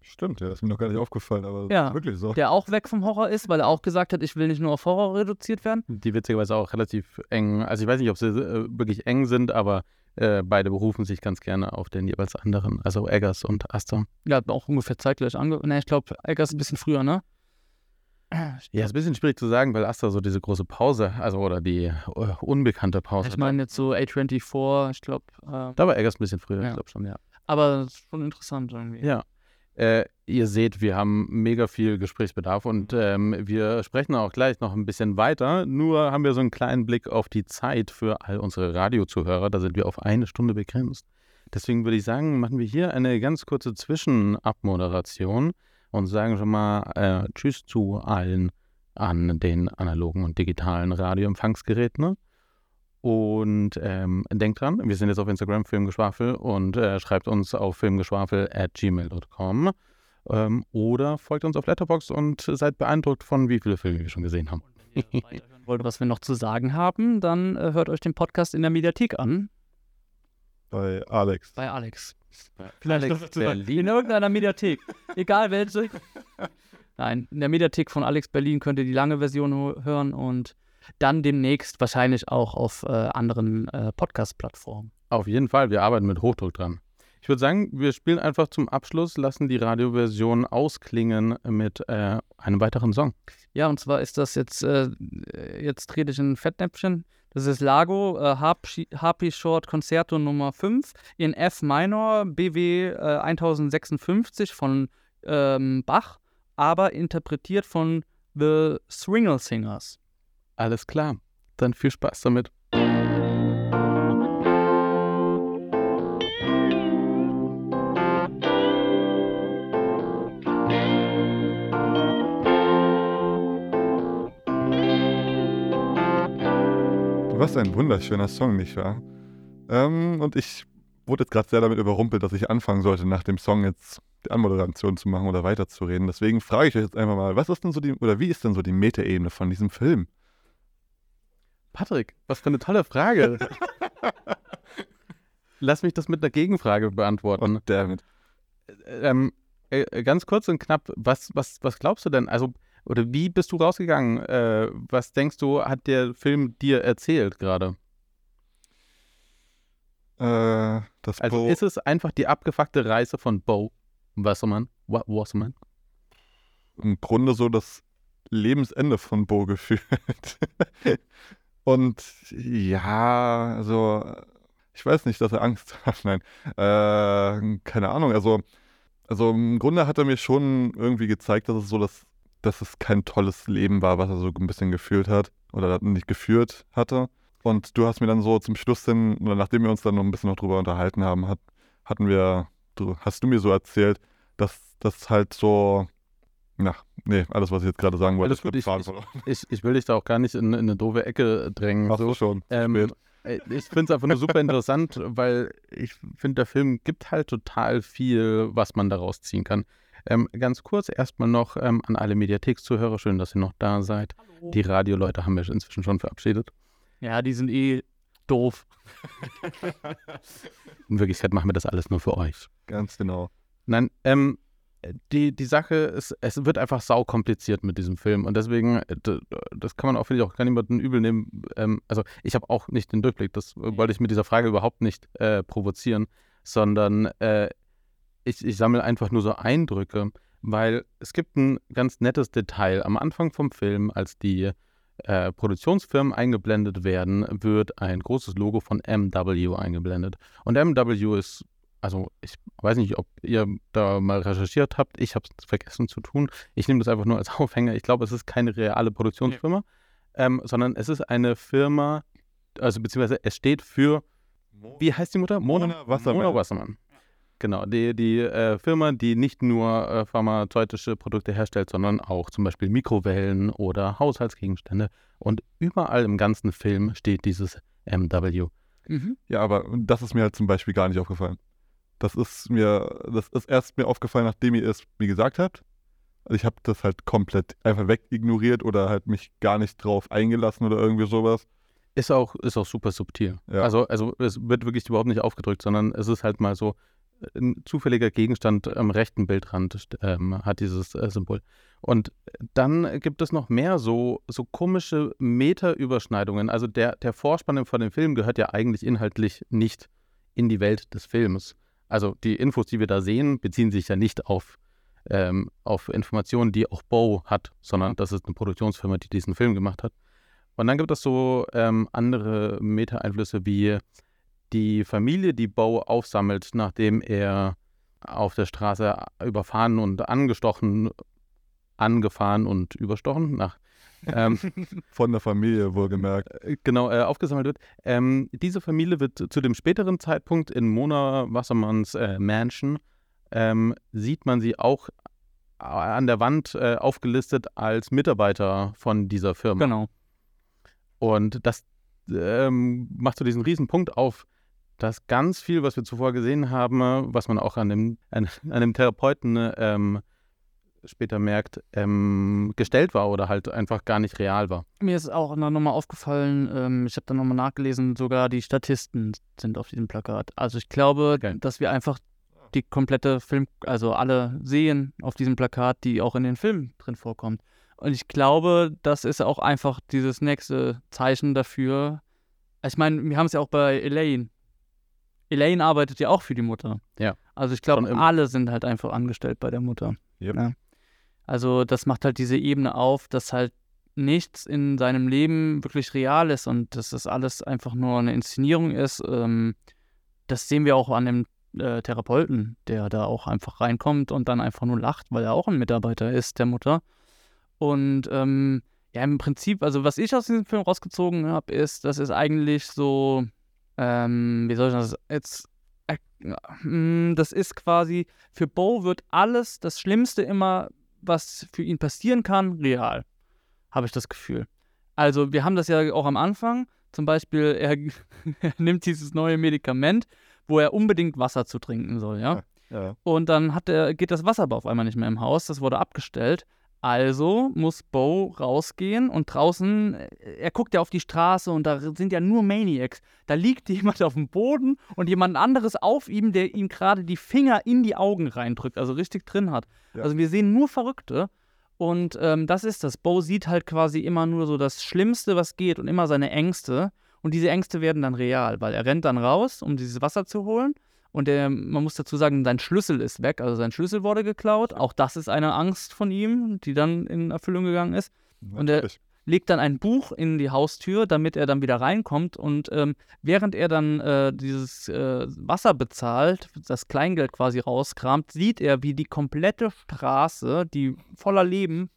Stimmt, ja, das ist mir noch gar nicht aufgefallen, aber Ja. ist wirklich so. der auch weg vom Horror ist, weil er auch gesagt hat, ich will nicht nur auf Horror reduziert werden. Die witzigerweise auch relativ eng, also ich weiß nicht, ob sie äh, wirklich eng sind, aber äh, beide berufen sich ganz gerne auf den jeweils anderen, also Eggers und Astor. Ja, hat auch ungefähr zeitgleich ange... Ne, ich glaube, Eggers ein bisschen früher, ne? Ja, ist ein bisschen schwierig zu sagen, weil Astor so diese große Pause, also oder die äh, unbekannte Pause. Ich meine jetzt so A24, ich glaube. Äh, da war Eggers ein bisschen früher, Ja. ich glaube schon, ja. aber das ist schon interessant irgendwie. Ja. Äh, ihr seht, wir haben mega viel Gesprächsbedarf und ähm, wir sprechen auch gleich noch ein bisschen weiter. Nur haben wir so einen kleinen Blick auf die Zeit für all unsere Radiozuhörer. Da sind wir auf eine Stunde begrenzt. Deswegen würde ich sagen, machen wir hier eine ganz kurze Zwischenabmoderation und sagen schon mal äh, Tschüss zu allen an den analogen und digitalen Radioempfangsgeräten. ne? Und ähm, denkt dran, wir sind jetzt auf Instagram Filmgeschwafel und äh, schreibt uns auf filmgeschwafel at gmail.com ähm, oder folgt uns auf Letterboxd und seid beeindruckt von wie viele Filme wir schon gesehen haben. Wenn ihr weiterhören wollt, was wir noch zu sagen haben, dann äh, hört euch den Podcast in der Mediathek an, Bei Alex. bei Alex. Alex noch. Berlin. In irgendeiner Mediathek. Egal welche. Nein, in der Mediathek von Alex Berlin könnt ihr die lange Version hören und dann demnächst wahrscheinlich auch auf äh, anderen äh, Podcast-Plattformen. Auf jeden Fall, wir arbeiten mit Hochdruck dran. Ich würde sagen, wir spielen einfach zum Abschluss, lassen die Radioversion ausklingen mit äh, einem weiteren Song. Ja, und zwar ist das jetzt, äh, jetzt trete ich in ein Fettnäpfchen. Das ist Lago, äh, Harpy Short Concerto Nummer 5 in F Minor, BW äh, 1056 von ähm, Bach, aber interpretiert von The Swingle Singers. Alles klar, dann viel Spaß damit. Was ein wunderschöner Song, nicht wahr? Ähm, und ich wurde jetzt gerade sehr damit überrumpelt, dass ich anfangen sollte, nach dem Song jetzt die Anmoderation zu machen oder weiterzureden. Deswegen frage ich euch jetzt einfach mal, was ist denn so die, oder wie ist denn so die Metaebene von diesem Film? Patrick, was für eine tolle Frage. Lass mich das mit einer Gegenfrage beantworten. Und damit. Ähm, äh, ganz kurz und knapp, was, was, was glaubst du denn? Also, oder wie bist du rausgegangen? Äh, was denkst du, hat der Film dir erzählt gerade? Äh, das Also Bo ist es einfach die abgefuckte Reise von Bo Wassermann? Wa Wassermann? im Grunde so das Lebensende von Bo gefühlt. Und ja, also ich weiß nicht, dass er Angst hat. Nein, äh, keine Ahnung. Also Also im Grunde hat er mir schon irgendwie gezeigt, dass es so, dass, dass es kein tolles Leben war, was er so ein bisschen gefühlt hat oder nicht geführt hatte. Und du hast mir dann so zum Schluss hin, oder nachdem wir uns dann noch ein bisschen noch drüber unterhalten haben, hat, hatten wir, du, hast du mir so erzählt, dass das halt so, na, nee, alles, was ich jetzt gerade sagen wollte, ich, ich, ich, ich will dich da auch gar nicht in, in eine doofe Ecke drängen. Machst so. schon. Ähm, äh, ich finde es einfach nur super interessant, weil ich finde, der Film gibt halt total viel, was man daraus ziehen kann. Ähm, ganz kurz erstmal noch ähm, an alle Mediathek-Zuhörer, schön, dass ihr noch da seid. Die Radioleute haben wir inzwischen schon verabschiedet. Ja, die sind eh doof. In Wirklichkeit machen wir das alles nur für euch. Ganz genau. Nein, ähm, die, die Sache ist, es wird einfach saukompliziert mit diesem Film und deswegen, äh, das kann man auch, finde ich, auch gar niemanden übel nehmen. Ähm, also ich habe auch nicht den Durchblick, das wollte ich mit dieser Frage überhaupt nicht äh, provozieren, sondern äh, ich, ich sammle einfach nur so Eindrücke, weil es gibt ein ganz nettes Detail. Am Anfang vom Film, als die äh, Produktionsfirmen eingeblendet werden, wird ein großes Logo von MW eingeblendet. Und MW ist, also ich weiß nicht, ob ihr da mal recherchiert habt, ich habe es vergessen zu tun. Ich nehme das einfach nur als Aufhänger. Ich glaube, es ist keine reale Produktionsfirma, ähm, sondern es ist eine Firma, also beziehungsweise es steht für, wie heißt die Mutter? Mona Wassermann. Mona Wassermann. Genau, die, die äh, Firma, die nicht nur äh, pharmazeutische Produkte herstellt, sondern auch zum Beispiel Mikrowellen oder Haushaltsgegenstände. Und überall im ganzen Film steht dieses MW. Mhm. Ja, aber das ist mir halt zum Beispiel gar nicht aufgefallen. Das ist mir, das ist erst mir aufgefallen, nachdem ihr es mir gesagt habt. Also ich habe das halt komplett einfach wegignoriert oder halt mich gar nicht drauf eingelassen oder irgendwie sowas. Ist auch, ist auch super subtil. Ja. Also, also es wird wirklich überhaupt nicht aufgedrückt, sondern es ist halt mal so ein zufälliger Gegenstand am rechten Bildrand ähm, hat dieses äh, Symbol. Und dann gibt es noch mehr so, so komische Meta-Überschneidungen. Also der, der Vorspann von dem Film gehört ja eigentlich inhaltlich nicht in die Welt des Films. Also die Infos, die wir da sehen, beziehen sich ja nicht auf, ähm, auf Informationen, die auch Bow hat, sondern das ist eine Produktionsfirma, die diesen Film gemacht hat. Und dann gibt es so ähm, andere Meta-Einflüsse wie die Familie, die Bow aufsammelt, nachdem er auf der Straße überfahren und angestochen, angefahren und überstochen, nach, ähm, Von der Familie wohlgemerkt. äh, genau, äh, aufgesammelt wird. Ähm, diese Familie wird zu dem späteren Zeitpunkt in Mona Wassermanns äh, Mansion, ähm, sieht man sie auch äh, an der Wand äh, aufgelistet als Mitarbeiter von dieser Firma. Genau. Und das ähm, macht so diesen riesen Punkt auf, dass ganz viel, was wir zuvor gesehen haben, was man auch an dem, an, an dem Therapeuten äh, ähm, später merkt, ähm, gestellt war oder halt einfach gar nicht real war. Mir ist auch nochmal aufgefallen, ähm, ich habe dann nochmal nachgelesen, sogar die Statisten sind auf diesem Plakat. Also ich glaube, Geil. dass wir einfach die komplette Film, also alle sehen auf diesem Plakat, die auch in den Filmen drin vorkommt. Und ich glaube, das ist auch einfach dieses nächste Zeichen dafür. Ich meine, wir haben es ja auch bei Elaine. Elaine arbeitet ja auch für die Mutter. Ja. Also ich glaube, alle sind halt einfach angestellt bei der Mutter. Yep. Ja. Also das macht halt diese Ebene auf, dass halt nichts in seinem Leben wirklich real ist und dass das alles einfach nur eine Inszenierung ist. Ähm, das sehen wir auch an dem äh, Therapeuten, der da auch einfach reinkommt und dann einfach nur lacht, weil er auch ein Mitarbeiter ist der Mutter. Und ähm, ja, im Prinzip, also was ich aus diesem Film rausgezogen habe, ist, das ist eigentlich so, ähm, wie soll ich das jetzt, äh, mm, das ist quasi, für Bo wird alles, das Schlimmste immer, was für ihn passieren kann, real, habe ich das Gefühl. Also wir haben das ja auch am Anfang, zum Beispiel, er, er nimmt dieses neue Medikament, wo er unbedingt Wasser zu trinken soll, ja. Ja. Und dann hat er, geht das Wasser aber auf einmal nicht mehr im Haus. Das wurde abgestellt. Also muss Bo rausgehen und draußen, äh, er guckt ja auf die Straße und da sind ja nur Maniacs. Da liegt jemand auf dem Boden und jemand anderes auf ihm, der ihm gerade die Finger in die Augen reindrückt, also richtig drin hat. Ja. Also wir sehen nur Verrückte. Und ähm, das ist das. Bo sieht halt quasi immer nur so das Schlimmste, was geht und immer seine Ängste. Und diese Ängste werden dann real, weil er rennt dann raus, um dieses Wasser zu holen. Und er, man muss dazu sagen, sein Schlüssel ist weg, also sein Schlüssel wurde geklaut. Auch das ist eine Angst von ihm, die dann in Erfüllung gegangen ist. Und der- Natürlich. legt dann ein Buch in die Haustür, damit er dann wieder reinkommt. Und ähm, während er dann äh, dieses äh, Wasser bezahlt, das Kleingeld quasi rauskramt, sieht er, wie die komplette Straße, die voller Leben,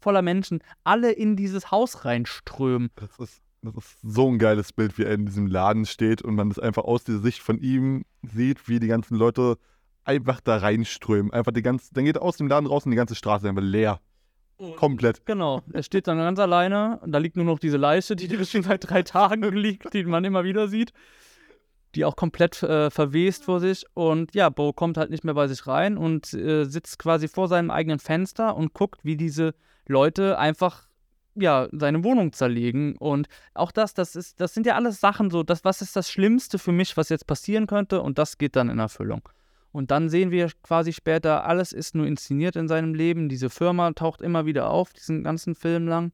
voller Menschen, alle in dieses Haus reinströmen. Das ist, das ist so ein geiles Bild, wie er in diesem Laden steht und man das einfach aus der Sicht von ihm sieht, wie die ganzen Leute einfach da reinströmen. Einfach die ganze, dann geht er aus dem Laden raus und die ganze Straße ist einfach leer. Komplett. Genau, er steht dann ganz alleine. und Da liegt nur noch diese Leiche, die schon seit drei Tagen liegt, die man immer wieder sieht. Die auch komplett äh, verwest vor sich. Und ja, Bo kommt halt nicht mehr bei sich rein und äh, sitzt quasi vor seinem eigenen Fenster und guckt, wie diese Leute einfach ja, seine Wohnung zerlegen. Und auch das, das ist, das sind ja alles Sachen so, das, was ist das Schlimmste für mich, was jetzt passieren könnte? Und das geht dann in Erfüllung. Und dann sehen wir quasi später, alles ist nur inszeniert in seinem Leben. Diese Firma taucht immer wieder auf, diesen ganzen Film lang.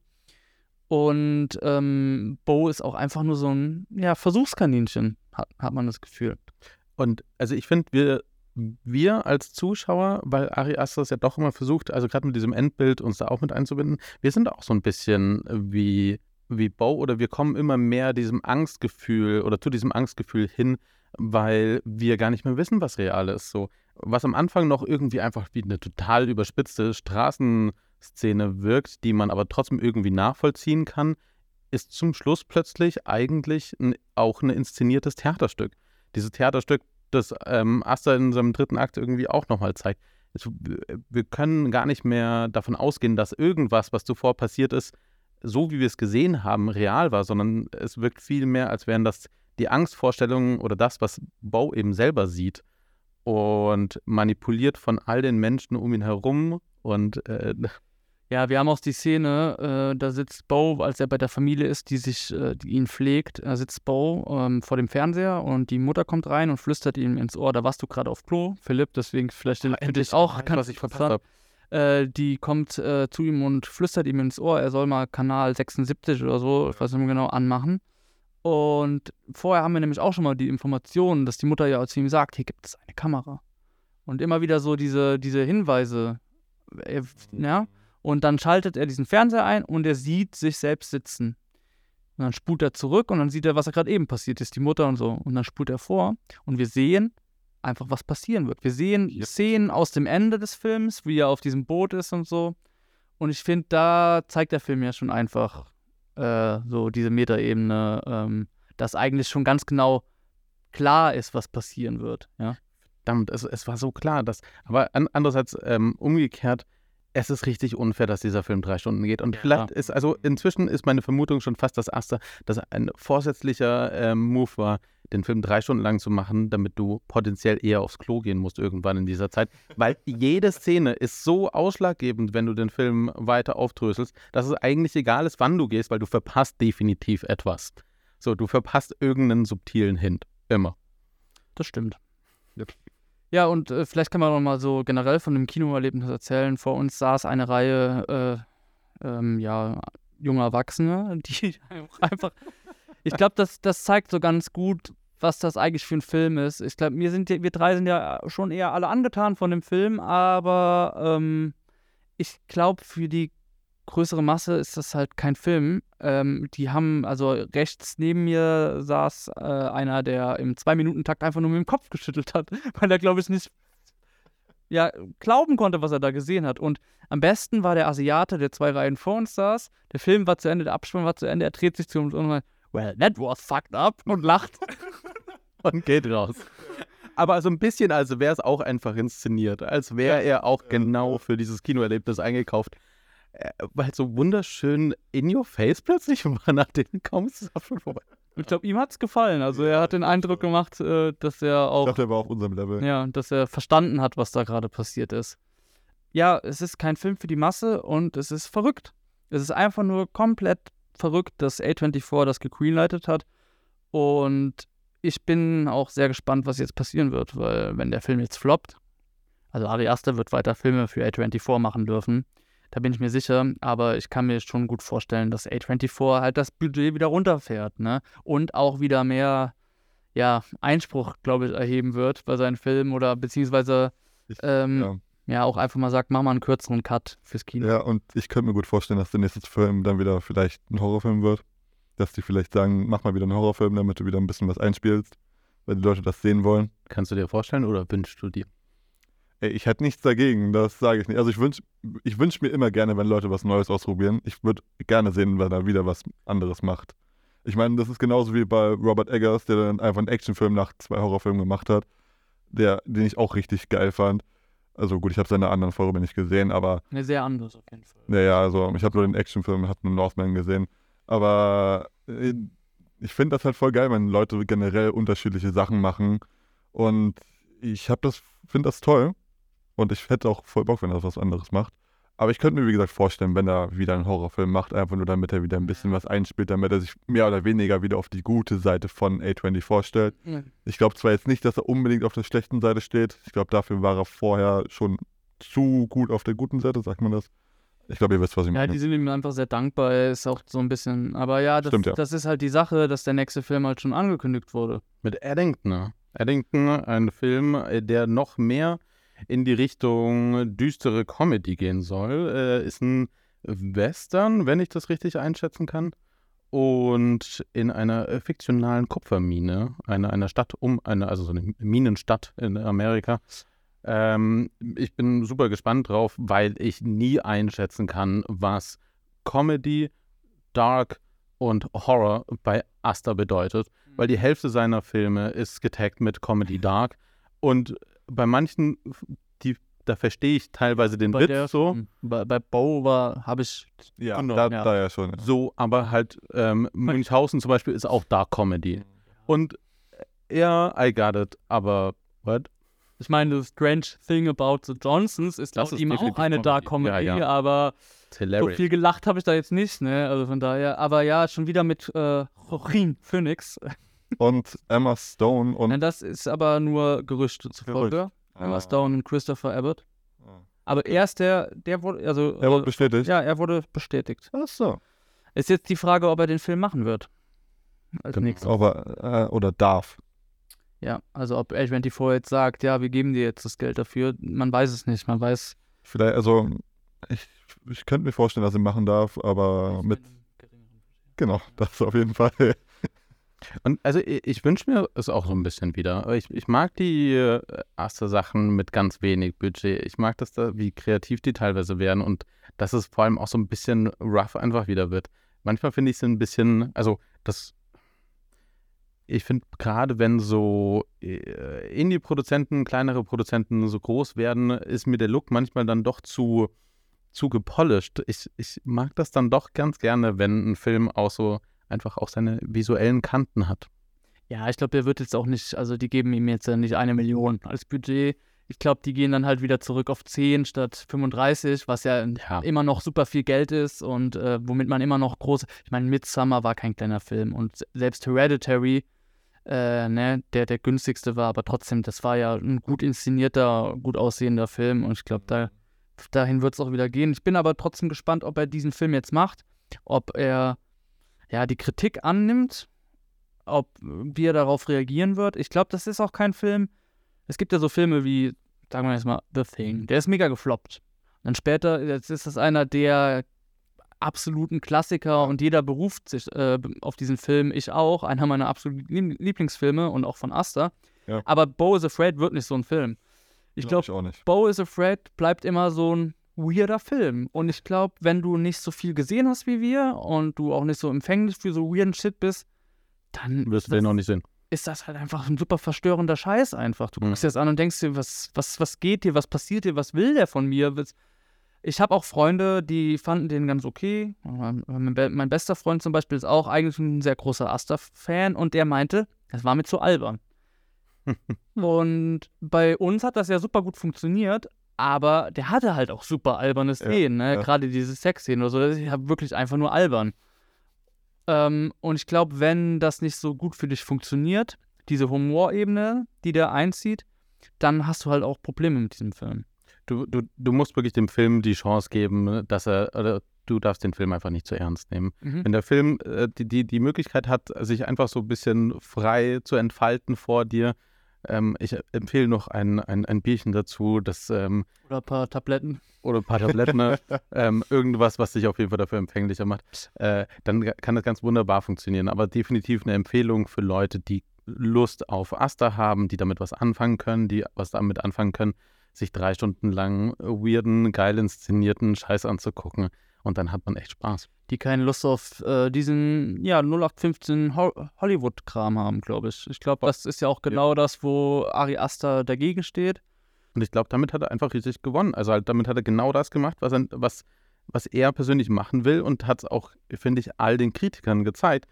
Und ähm, Bo ist auch einfach nur so ein ja, Versuchskaninchen, hat, hat man das Gefühl. Und also ich finde, wir, wir als Zuschauer, weil Ari Aster es ja doch immer versucht, also gerade mit diesem Endbild uns da auch mit einzubinden, wir sind auch so ein bisschen wie, wie Bo oder wir kommen immer mehr diesem Angstgefühl oder zu diesem Angstgefühl hin, weil wir gar nicht mehr wissen, was real ist. So, was am Anfang noch irgendwie einfach wie eine total überspitzte Straßenszene wirkt, die man aber trotzdem irgendwie nachvollziehen kann, ist zum Schluss plötzlich eigentlich ein, auch ein inszeniertes Theaterstück. Dieses Theaterstück, das ähm, Asta in seinem dritten Akt irgendwie auch nochmal zeigt. Also, wir können gar nicht mehr davon ausgehen, dass irgendwas, was zuvor passiert ist, so wie wir es gesehen haben, real war, sondern es wirkt viel mehr, als wären das die Angstvorstellungen oder das, was Bo eben selber sieht und manipuliert von all den Menschen um ihn herum und äh, ja, wir haben auch die Szene, äh, da sitzt Bo, als er bei der Familie ist, die sich, äh, die ihn pflegt, da sitzt Bo ähm, vor dem Fernseher und die Mutter kommt rein und flüstert ihm ins Ohr, da warst du gerade auf Klo, Philipp, deswegen vielleicht oh, für dich auch, kann, was ich verpasst habe. Äh, die kommt äh, zu ihm und flüstert ihm ins Ohr, er soll mal Kanal 76 oder so, ich weiß nicht mehr genau, anmachen. Und vorher haben wir nämlich auch schon mal die Information, dass die Mutter ja zu ihm sagt, hier gibt es eine Kamera. Und immer wieder so diese, diese Hinweise. Er, ja? Und dann schaltet er diesen Fernseher ein und er sieht sich selbst sitzen. Und dann spult er zurück und dann sieht er, was gerade eben passiert ist, die Mutter und so. Und dann spult er vor und wir sehen einfach, was passieren wird. Wir sehen yep. Szenen aus dem Ende des Films, wie er auf diesem Boot ist und so. Und ich finde, da zeigt der Film ja schon einfach, äh, so diese Metaebene, ähm, dass eigentlich schon ganz genau klar ist, was passieren wird. Ja? Verdammt, es, es war so klar, dass, aber an, andererseits ähm, umgekehrt, es ist richtig unfair, dass dieser Film drei Stunden geht. Und ja. vielleicht ist, also inzwischen ist meine Vermutung schon fast das erste, dass ein vorsätzlicher ähm, Move war, den Film drei Stunden lang zu machen, damit du potenziell eher aufs Klo gehen musst irgendwann in dieser Zeit. Weil jede Szene ist so ausschlaggebend, wenn du den Film weiter aufdröselst, dass es eigentlich egal ist, wann du gehst, weil du verpasst definitiv etwas. So, du verpasst irgendeinen subtilen Hint. Immer. Das stimmt. Yep. Ja, und äh, vielleicht kann man noch mal so generell von dem Kinoerlebnis erzählen. Vor uns saß eine Reihe, äh, ähm, ja, junger Erwachsene, die einfach ich glaube, das, das zeigt so ganz gut, was das eigentlich für ein Film ist. Ich glaube, wir, wir drei sind ja schon eher alle angetan von dem Film, aber ähm, ich glaube, für die größere Masse ist das halt kein Film. Ähm, die haben, also rechts neben mir saß äh, einer, der im Zwei-Minuten-Takt einfach nur mit dem Kopf geschüttelt hat, weil er, glaube ich, nicht ja, glauben konnte, was er da gesehen hat. Und am besten war der Asiate, der zwei Reihen vor uns saß. Der Film war zu Ende, der Abspann war zu Ende. Er dreht sich zu uns und sagt, well, that was fucked up und lacht und geht raus. Aber so ein bisschen, als wäre es auch einfach inszeniert, als wäre er auch genau für dieses Kinoerlebnis eingekauft. Äh, weil so wunderschön in your face plötzlich war, nachdem kaum ist es schon vorbei. Ich glaube, ihm hat es gefallen. Also er hat den Eindruck gemacht, äh, dass er auch. Ich dachte, er war auf unserem Level. Ja, dass er verstanden hat, was da gerade passiert ist. Ja, es ist kein Film für die Masse und es ist verrückt. Es ist einfach nur komplett verrückt, dass A24 das gegreenlightet hat. Und ich bin auch sehr gespannt, was jetzt passieren wird, weil wenn der Film jetzt floppt, also Ari Aster wird weiter Filme für A24 machen dürfen, da bin ich mir sicher, aber ich kann mir schon gut vorstellen, dass A24 halt das Budget wieder runterfährt, ne? Und auch wieder mehr, ja, Einspruch, glaube ich, erheben wird bei seinen Filmen oder beziehungsweise ähm, ja. ja auch einfach mal sagt, mach mal einen kürzeren Cut fürs Kino. Ja, und ich könnte mir gut vorstellen, dass der nächste Film dann wieder vielleicht ein Horrorfilm wird. Dass die vielleicht sagen, mach mal wieder einen Horrorfilm, damit du wieder ein bisschen was einspielst, weil die Leute das sehen wollen. Kannst du dir vorstellen oder wünschst du dir? Ey, ich hätte nichts dagegen, das sage ich nicht. Also ich wünsche ich wünsch mir immer gerne, wenn Leute was Neues ausprobieren. Ich würde gerne sehen, wenn er wieder was anderes macht. Ich meine, das ist genauso wie bei Robert Eggers, der dann einfach einen Actionfilm nach zwei Horrorfilmen gemacht hat, der, den ich auch richtig geil fand. Also gut, ich habe seine anderen Filme nicht gesehen, aber Ne, sehr anders auf jeden Fall. naja, also ich habe nur den Actionfilm, habe nur Northman gesehen. Aber äh, ich finde das halt voll geil, wenn Leute generell unterschiedliche Sachen machen. Und ich habe das, finde das toll. Und ich hätte auch voll Bock, wenn er was anderes macht. Aber ich könnte mir, wie gesagt, vorstellen, wenn er wieder einen Horrorfilm macht, einfach nur damit er wieder ein bisschen was einspielt, damit er sich mehr oder weniger wieder auf die gute Seite von A24 vorstellt. Ja. Ich glaube zwar jetzt nicht, dass er unbedingt auf der schlechten Seite steht. Ich glaube, dafür war er vorher schon zu gut auf der guten Seite, sagt man das. Ich glaube, ihr wisst, was ich Ja, meine. die sind ihm einfach sehr dankbar. Er ist auch so ein bisschen. Aber ja, das, Stimmt, ja. das ist halt die Sache, dass der nächste Film halt schon angekündigt wurde. Mit Eddington. ne? Eddington, ein Film, äh, der noch mehr in die Richtung düstere Comedy gehen soll, äh, ist ein Western, wenn ich das richtig einschätzen kann. Und in einer äh, fiktionalen Kupfermine, einer, einer Stadt um, eine, also so eine Minenstadt in Amerika. Ähm, ich bin super gespannt drauf, weil ich nie einschätzen kann, was Comedy, Dark und Horror bei Asta bedeutet, weil die Hälfte seiner Filme ist getaggt mit Comedy Dark und bei manchen, die, da verstehe ich teilweise den Bei Witz der- so, Hm. Bei, bei Bo war, habe ich. ja, Genau, da, ja. da ja schon. so, aber halt ähm, Münchhausen zum Beispiel ist auch Dark Comedy und äh, ja, I got it, aber what? Ich meine, the strange thing about the Johnsons ist laut ihm auch eine Dark Comedy. Ja, ja. aber so viel gelacht habe ich da jetzt nicht, ne? Also von daher, aber ja, schon wieder mit äh, Joaquin Phoenix. Und Emma Stone und. Ja, das ist aber nur Gerüchte zufolge. Emma Ah. Stone und Christopher Abbott. Ah. Aber er ist der, der wurde, also. Er wurde äh, bestätigt. ja, er wurde bestätigt. Ach so. Ist jetzt die Frage, ob er den Film machen wird. Als Genau. nächstes. Aber, äh, oder darf. Ja, also ob A24 jetzt sagt, ja, wir geben dir jetzt das Geld dafür, man weiß es nicht. Man weiß. Vielleicht, also, ich, ich könnte mir vorstellen, dass er machen darf, aber mit. Genau, das auf jeden Fall. Und also ich, wünsche mir es auch so ein bisschen wieder. Ich, ich mag die äh, erste Sachen mit ganz wenig Budget. Ich mag das da, wie kreativ die teilweise werden und dass es vor allem auch so ein bisschen rough einfach wieder wird. Manchmal finde ich es ein bisschen, also das, ich finde gerade wenn so äh, Indie-Produzenten, kleinere Produzenten so groß werden, ist mir der Look manchmal dann doch zu, zu gepolished. Ich, ich mag das dann doch ganz gerne, wenn ein Film auch so einfach auch seine visuellen Kanten hat. Ja, ich glaube, der wird jetzt auch nicht, also die geben ihm jetzt ja nicht eine Million als Budget. Ich glaube, die gehen dann halt wieder zurück auf 10 statt 35, was ja, Ja. immer noch super viel Geld ist und äh, womit man immer noch große. Ich meine, Midsummer war kein kleiner Film und se- selbst Hereditary, äh, ne, der der günstigste war, aber trotzdem, das war ja ein gut inszenierter, gut aussehender Film und ich glaube, da, dahin wird es auch wieder gehen. Ich bin aber trotzdem gespannt, ob er diesen Film jetzt macht, ob er ja die Kritik annimmt ob wie er darauf reagieren wird. Ich glaube, das ist auch kein Film. Es gibt ja so Filme wie, sagen wir jetzt mal, The Thing. Der ist mega gefloppt. Und dann später, jetzt ist das einer der absoluten Klassiker und jeder beruft sich äh, auf diesen Film. Ich auch. Einer meiner absoluten Lie- Lieblingsfilme und auch von Asta. Ja. Aber Bo is Afraid wird nicht so ein Film. Ich Glaub glaube, ich nicht. Bo is Afraid bleibt immer so ein weirder Film. Und ich glaube, wenn du nicht so viel gesehen hast wie wir und du auch nicht so empfänglich für so weirden Shit bist, dann Wirst du den noch nicht sehen. ist das halt einfach ein super verstörender Scheiß einfach. Du Mhm. guckst dir das an und denkst dir, was, was, was geht hier, was passiert hier, was will der von mir? Ich habe auch Freunde, die fanden den ganz okay. Mein, mein be- mein bester Freund zum Beispiel ist auch eigentlich ein sehr großer Asta-Fan und der meinte, es war mir zu albern. und bei uns hat das ja super gut funktioniert, aber der hatte halt auch super alberne Szenen, ne? ja. gerade diese Sexszenen oder so, das ist ja wirklich einfach nur albern. Ähm, und ich glaube, wenn das nicht so gut für dich funktioniert, diese Humorebene, die der einzieht, dann hast du halt auch Probleme mit diesem Film. Du, du, du musst wirklich dem Film die Chance geben, dass er, oder du darfst den Film einfach nicht zu ernst nehmen. Wenn der Film äh, die, die, die Möglichkeit hat, sich einfach so ein bisschen frei zu entfalten vor dir, Ähm, ich empfehle noch ein, ein, ein Bierchen dazu, das ähm, Oder ein paar Tabletten. oder ein paar Tabletten, ne? ähm, irgendwas, was dich auf jeden Fall dafür empfänglicher macht, äh, dann kann das ganz wunderbar funktionieren. Aber definitiv eine Empfehlung für Leute, die Lust auf Asta haben, die damit was anfangen können, die was damit anfangen können, sich drei Stunden lang weirden, geil inszenierten Scheiß anzugucken. Und dann hat man echt Spaß. Die keine Lust auf äh, diesen, ja, 0815 Ho Hollywood-Kram haben, glaube ich. Ich glaube, das ist ja auch genau das, wo Ari Aster dagegen steht. Und ich glaube, damit hat er einfach richtig gewonnen. Also halt, damit hat er genau das gemacht, was er, was, was er persönlich machen will und hat es auch, finde ich, all den Kritikern gezeigt.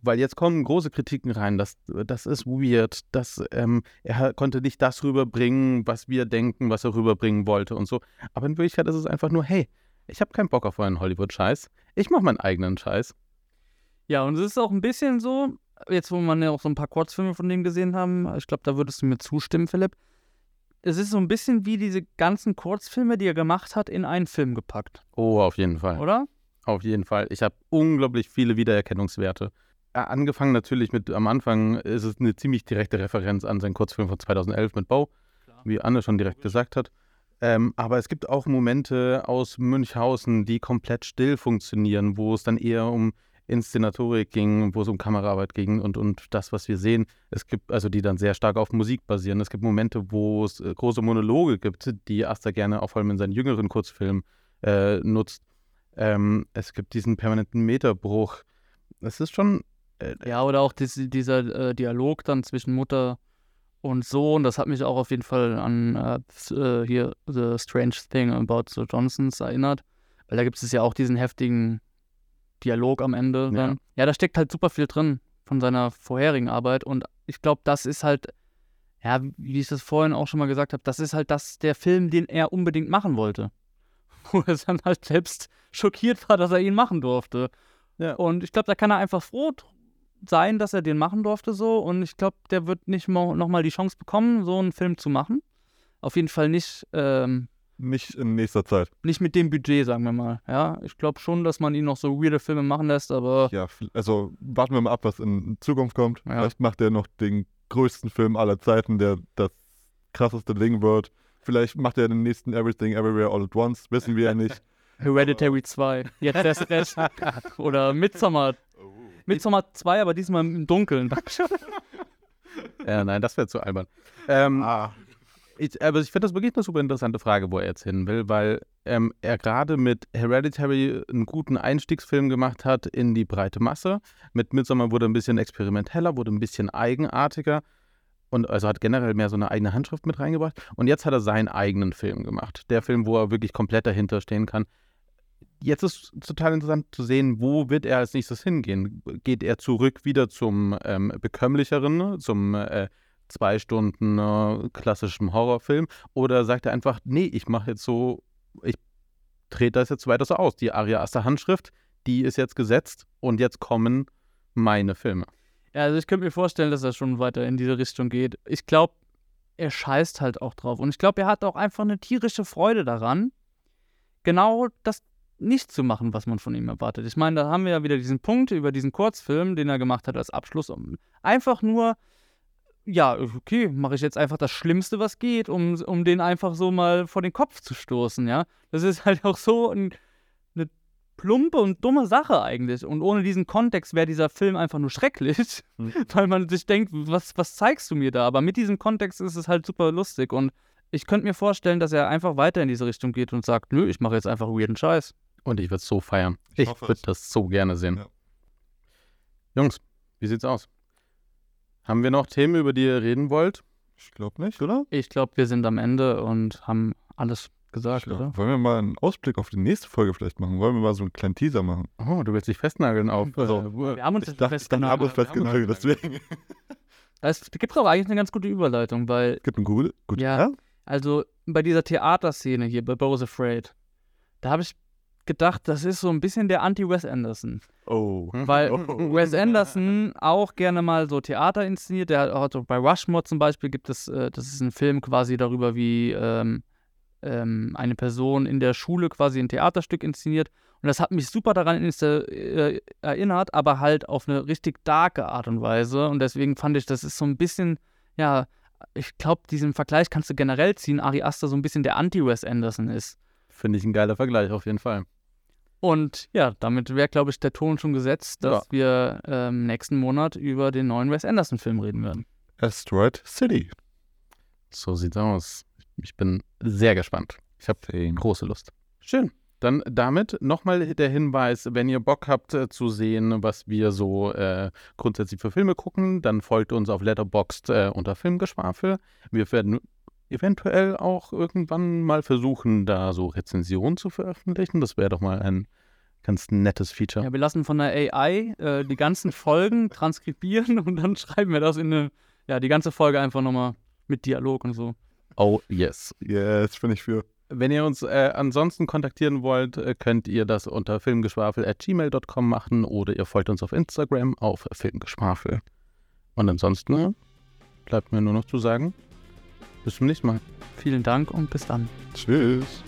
Weil jetzt kommen große Kritiken rein, das, das ist weird, das, ähm, er konnte nicht das rüberbringen, was wir denken, was er rüberbringen wollte und so. Aber in Wirklichkeit ist es einfach nur, hey, ich habe keinen Bock auf euren Hollywood-Scheiß, ich mache meinen eigenen Scheiß. Ja, und es ist auch ein bisschen so, jetzt wo man ja auch so ein paar Kurzfilme von dem gesehen haben, ich glaube, da würdest du mir zustimmen, Philipp. Es ist so ein bisschen wie diese ganzen Kurzfilme, die er gemacht hat, in einen Film gepackt, Oh, auf jeden Fall. oder? Auf jeden Fall. Ich habe unglaublich viele Wiedererkennungswerte. Äh, Angefangen natürlich mit, am Anfang ist es eine ziemlich direkte Referenz an seinen Kurzfilm von 2011 mit Bo, wie Anne schon direkt gesagt hat. Ähm, aber es gibt auch Momente aus Münchhausen, die komplett still funktionieren, wo es dann eher um Inszenatorik ging, wo es um Kameraarbeit ging und, und das, was wir sehen. Es gibt, also die dann sehr stark auf Musik basieren. Es gibt Momente, wo es äh, große Monologe gibt, die Asta gerne auch vor allem in seinen jüngeren Kurzfilmen äh, nutzt. Ähm, es gibt diesen permanenten Meterbruch. Es ist schon. Äh, Ja, oder auch dis, dieser äh, Dialog dann zwischen Mutter und Sohn, das hat mich auch auf jeden Fall an äh, äh, hier The Strange Thing About the Johnsons erinnert. Weil da gibt es ja auch diesen heftigen Dialog am Ende. Ja. Ja, da steckt halt super viel drin von seiner vorherigen Arbeit. Und ich glaube, das ist halt, ja, wie ich das vorhin auch schon mal gesagt habe, das ist halt das, der Film, den er unbedingt machen wollte. Wo er dann halt selbst schockiert war, dass er ihn machen durfte. Ja. Und ich glaube, da kann er einfach froh sein, dass er den machen durfte so. Und ich glaube, der wird nicht mo- nochmal die Chance bekommen, so einen Film zu machen. Auf jeden Fall nicht, ähm, Nicht in nächster Zeit. nicht mit dem Budget, sagen wir mal. Ja, ich glaube schon, dass man ihn noch so weirde Filme machen lässt, aber Ja, also warten wir mal ab, was in Zukunft kommt. Ja. Vielleicht macht er noch den größten Film aller Zeiten, der das krasseste Ding wird. Vielleicht macht er den nächsten Everything Everywhere All at Once, wissen wir ja nicht. Hereditary 2, jetzt erst recht. Oder Midsommar. Midsommar 2, aber diesmal im Dunkeln. ja, nein, das wäre zu albern. Ähm, Ah. ich, aber ich finde das wirklich eine super interessante Frage, wo er jetzt hin will, weil ähm, er gerade mit Hereditary einen guten Einstiegsfilm gemacht hat in die breite Masse. Mit Midsommar wurde ein bisschen experimenteller, wurde ein bisschen eigenartiger und also hat generell mehr so eine eigene Handschrift mit reingebracht. Und jetzt hat er seinen eigenen Film gemacht. Der Film, wo er wirklich komplett dahinter stehen kann. Jetzt ist total interessant zu sehen, wo wird er als nächstes hingehen? Geht er zurück wieder zum ähm, bekömmlicheren, zum äh, zwei Stunden äh, klassischem Horrorfilm? Oder sagt er einfach, nee, ich mache jetzt so, ich trete das jetzt weiter so aus. Die Aria Aster Handschrift, die ist jetzt gesetzt und jetzt kommen meine Filme. Ja, also ich könnte mir vorstellen, dass er schon weiter in diese Richtung geht. Ich glaube, er scheißt halt auch drauf. Und ich glaube, er hat auch einfach eine tierische Freude daran, genau das nicht zu machen, was man von ihm erwartet. Ich meine, da haben wir ja wieder diesen Punkt über diesen Kurzfilm, den er gemacht hat als Abschluss. Um einfach nur, ja, okay, mache ich jetzt einfach das Schlimmste, was geht, um, um den einfach so mal vor den Kopf zu stoßen, ja. Das ist halt auch so ein, eine plumpe und dumme Sache eigentlich. Und ohne diesen Kontext wäre dieser Film einfach nur schrecklich, Mhm. weil man sich denkt, was, was zeigst du mir da? Aber mit diesem Kontext ist es halt super lustig. Und ich könnte mir vorstellen, dass er einfach weiter in diese Richtung geht und sagt, nö, ich mache jetzt einfach weirden Scheiß. Und ich würde es so feiern. Ich Ich, würde das so gerne sehen. Ja. Jungs, wie sieht's aus? Haben wir noch Themen, über die ihr reden wollt? Ich glaube nicht, oder? Ich glaube, wir sind am Ende und haben alles gesagt, Ja. oder? Wollen wir mal einen Ausblick auf die nächste Folge vielleicht machen? Wollen wir mal so einen kleinen Teaser machen? Oh, du willst dich festnageln auf. Also, Wir haben uns Ich dachte, ich dachte, festgenagelt. aber festgenagelt, deswegen. Es gibt auch eigentlich eine ganz gute Überleitung, weil, Es gibt einen Google. Gut, Ja. also bei dieser Theaterszene hier bei Bo's Afraid, da habe ich gedacht, das ist so ein bisschen der Anti-Wes Anderson. Oh. Weil Oh. Wes Anderson auch gerne mal so Theater inszeniert. Der hat auch bei Rushmore zum Beispiel gibt es, äh, das ist ein Film quasi darüber, wie ähm, ähm, eine Person in der Schule quasi ein Theaterstück inszeniert. Und das hat mich super daran äh, erinnert, aber halt auf eine richtig darke Art und Weise. Und deswegen fand ich, das ist so ein bisschen, ja, ich glaube, diesen Vergleich kannst du generell ziehen, Ari Aster so ein bisschen der Anti-Wes Anderson ist. Finde ich ein geiler Vergleich auf jeden Fall. Und ja, damit wäre, glaube ich, der Ton schon gesetzt, dass Ja. wir ähm, nächsten Monat über den neuen Wes Anderson-Film reden werden. Asteroid City. So sieht's aus. Ich bin sehr gespannt. Ich habe große Lust. Schön. Dann damit nochmal der Hinweis, wenn ihr Bock habt äh, zu sehen, was wir so äh, grundsätzlich für Filme gucken, dann folgt uns auf Letterboxd äh, unter Filmgeschwafel. Wir werden eventuell auch irgendwann mal versuchen, da so Rezensionen zu veröffentlichen. Das wäre doch mal ein ganz nettes Feature. Ja, wir lassen von der AI äh, die ganzen Folgen transkribieren und dann schreiben wir das in eine, ja, die ganze Folge einfach nochmal mit Dialog und so. Oh yes. Yes, bin ich für. Wenn ihr uns äh, ansonsten kontaktieren wollt, äh, könnt ihr das unter filmgeschwafel.gmail.com machen oder ihr folgt uns auf Instagram auf filmgeschwafel. Und ansonsten bleibt mir nur noch zu sagen, bis zum nächsten Mal. Vielen Dank und bis dann. Tschüss.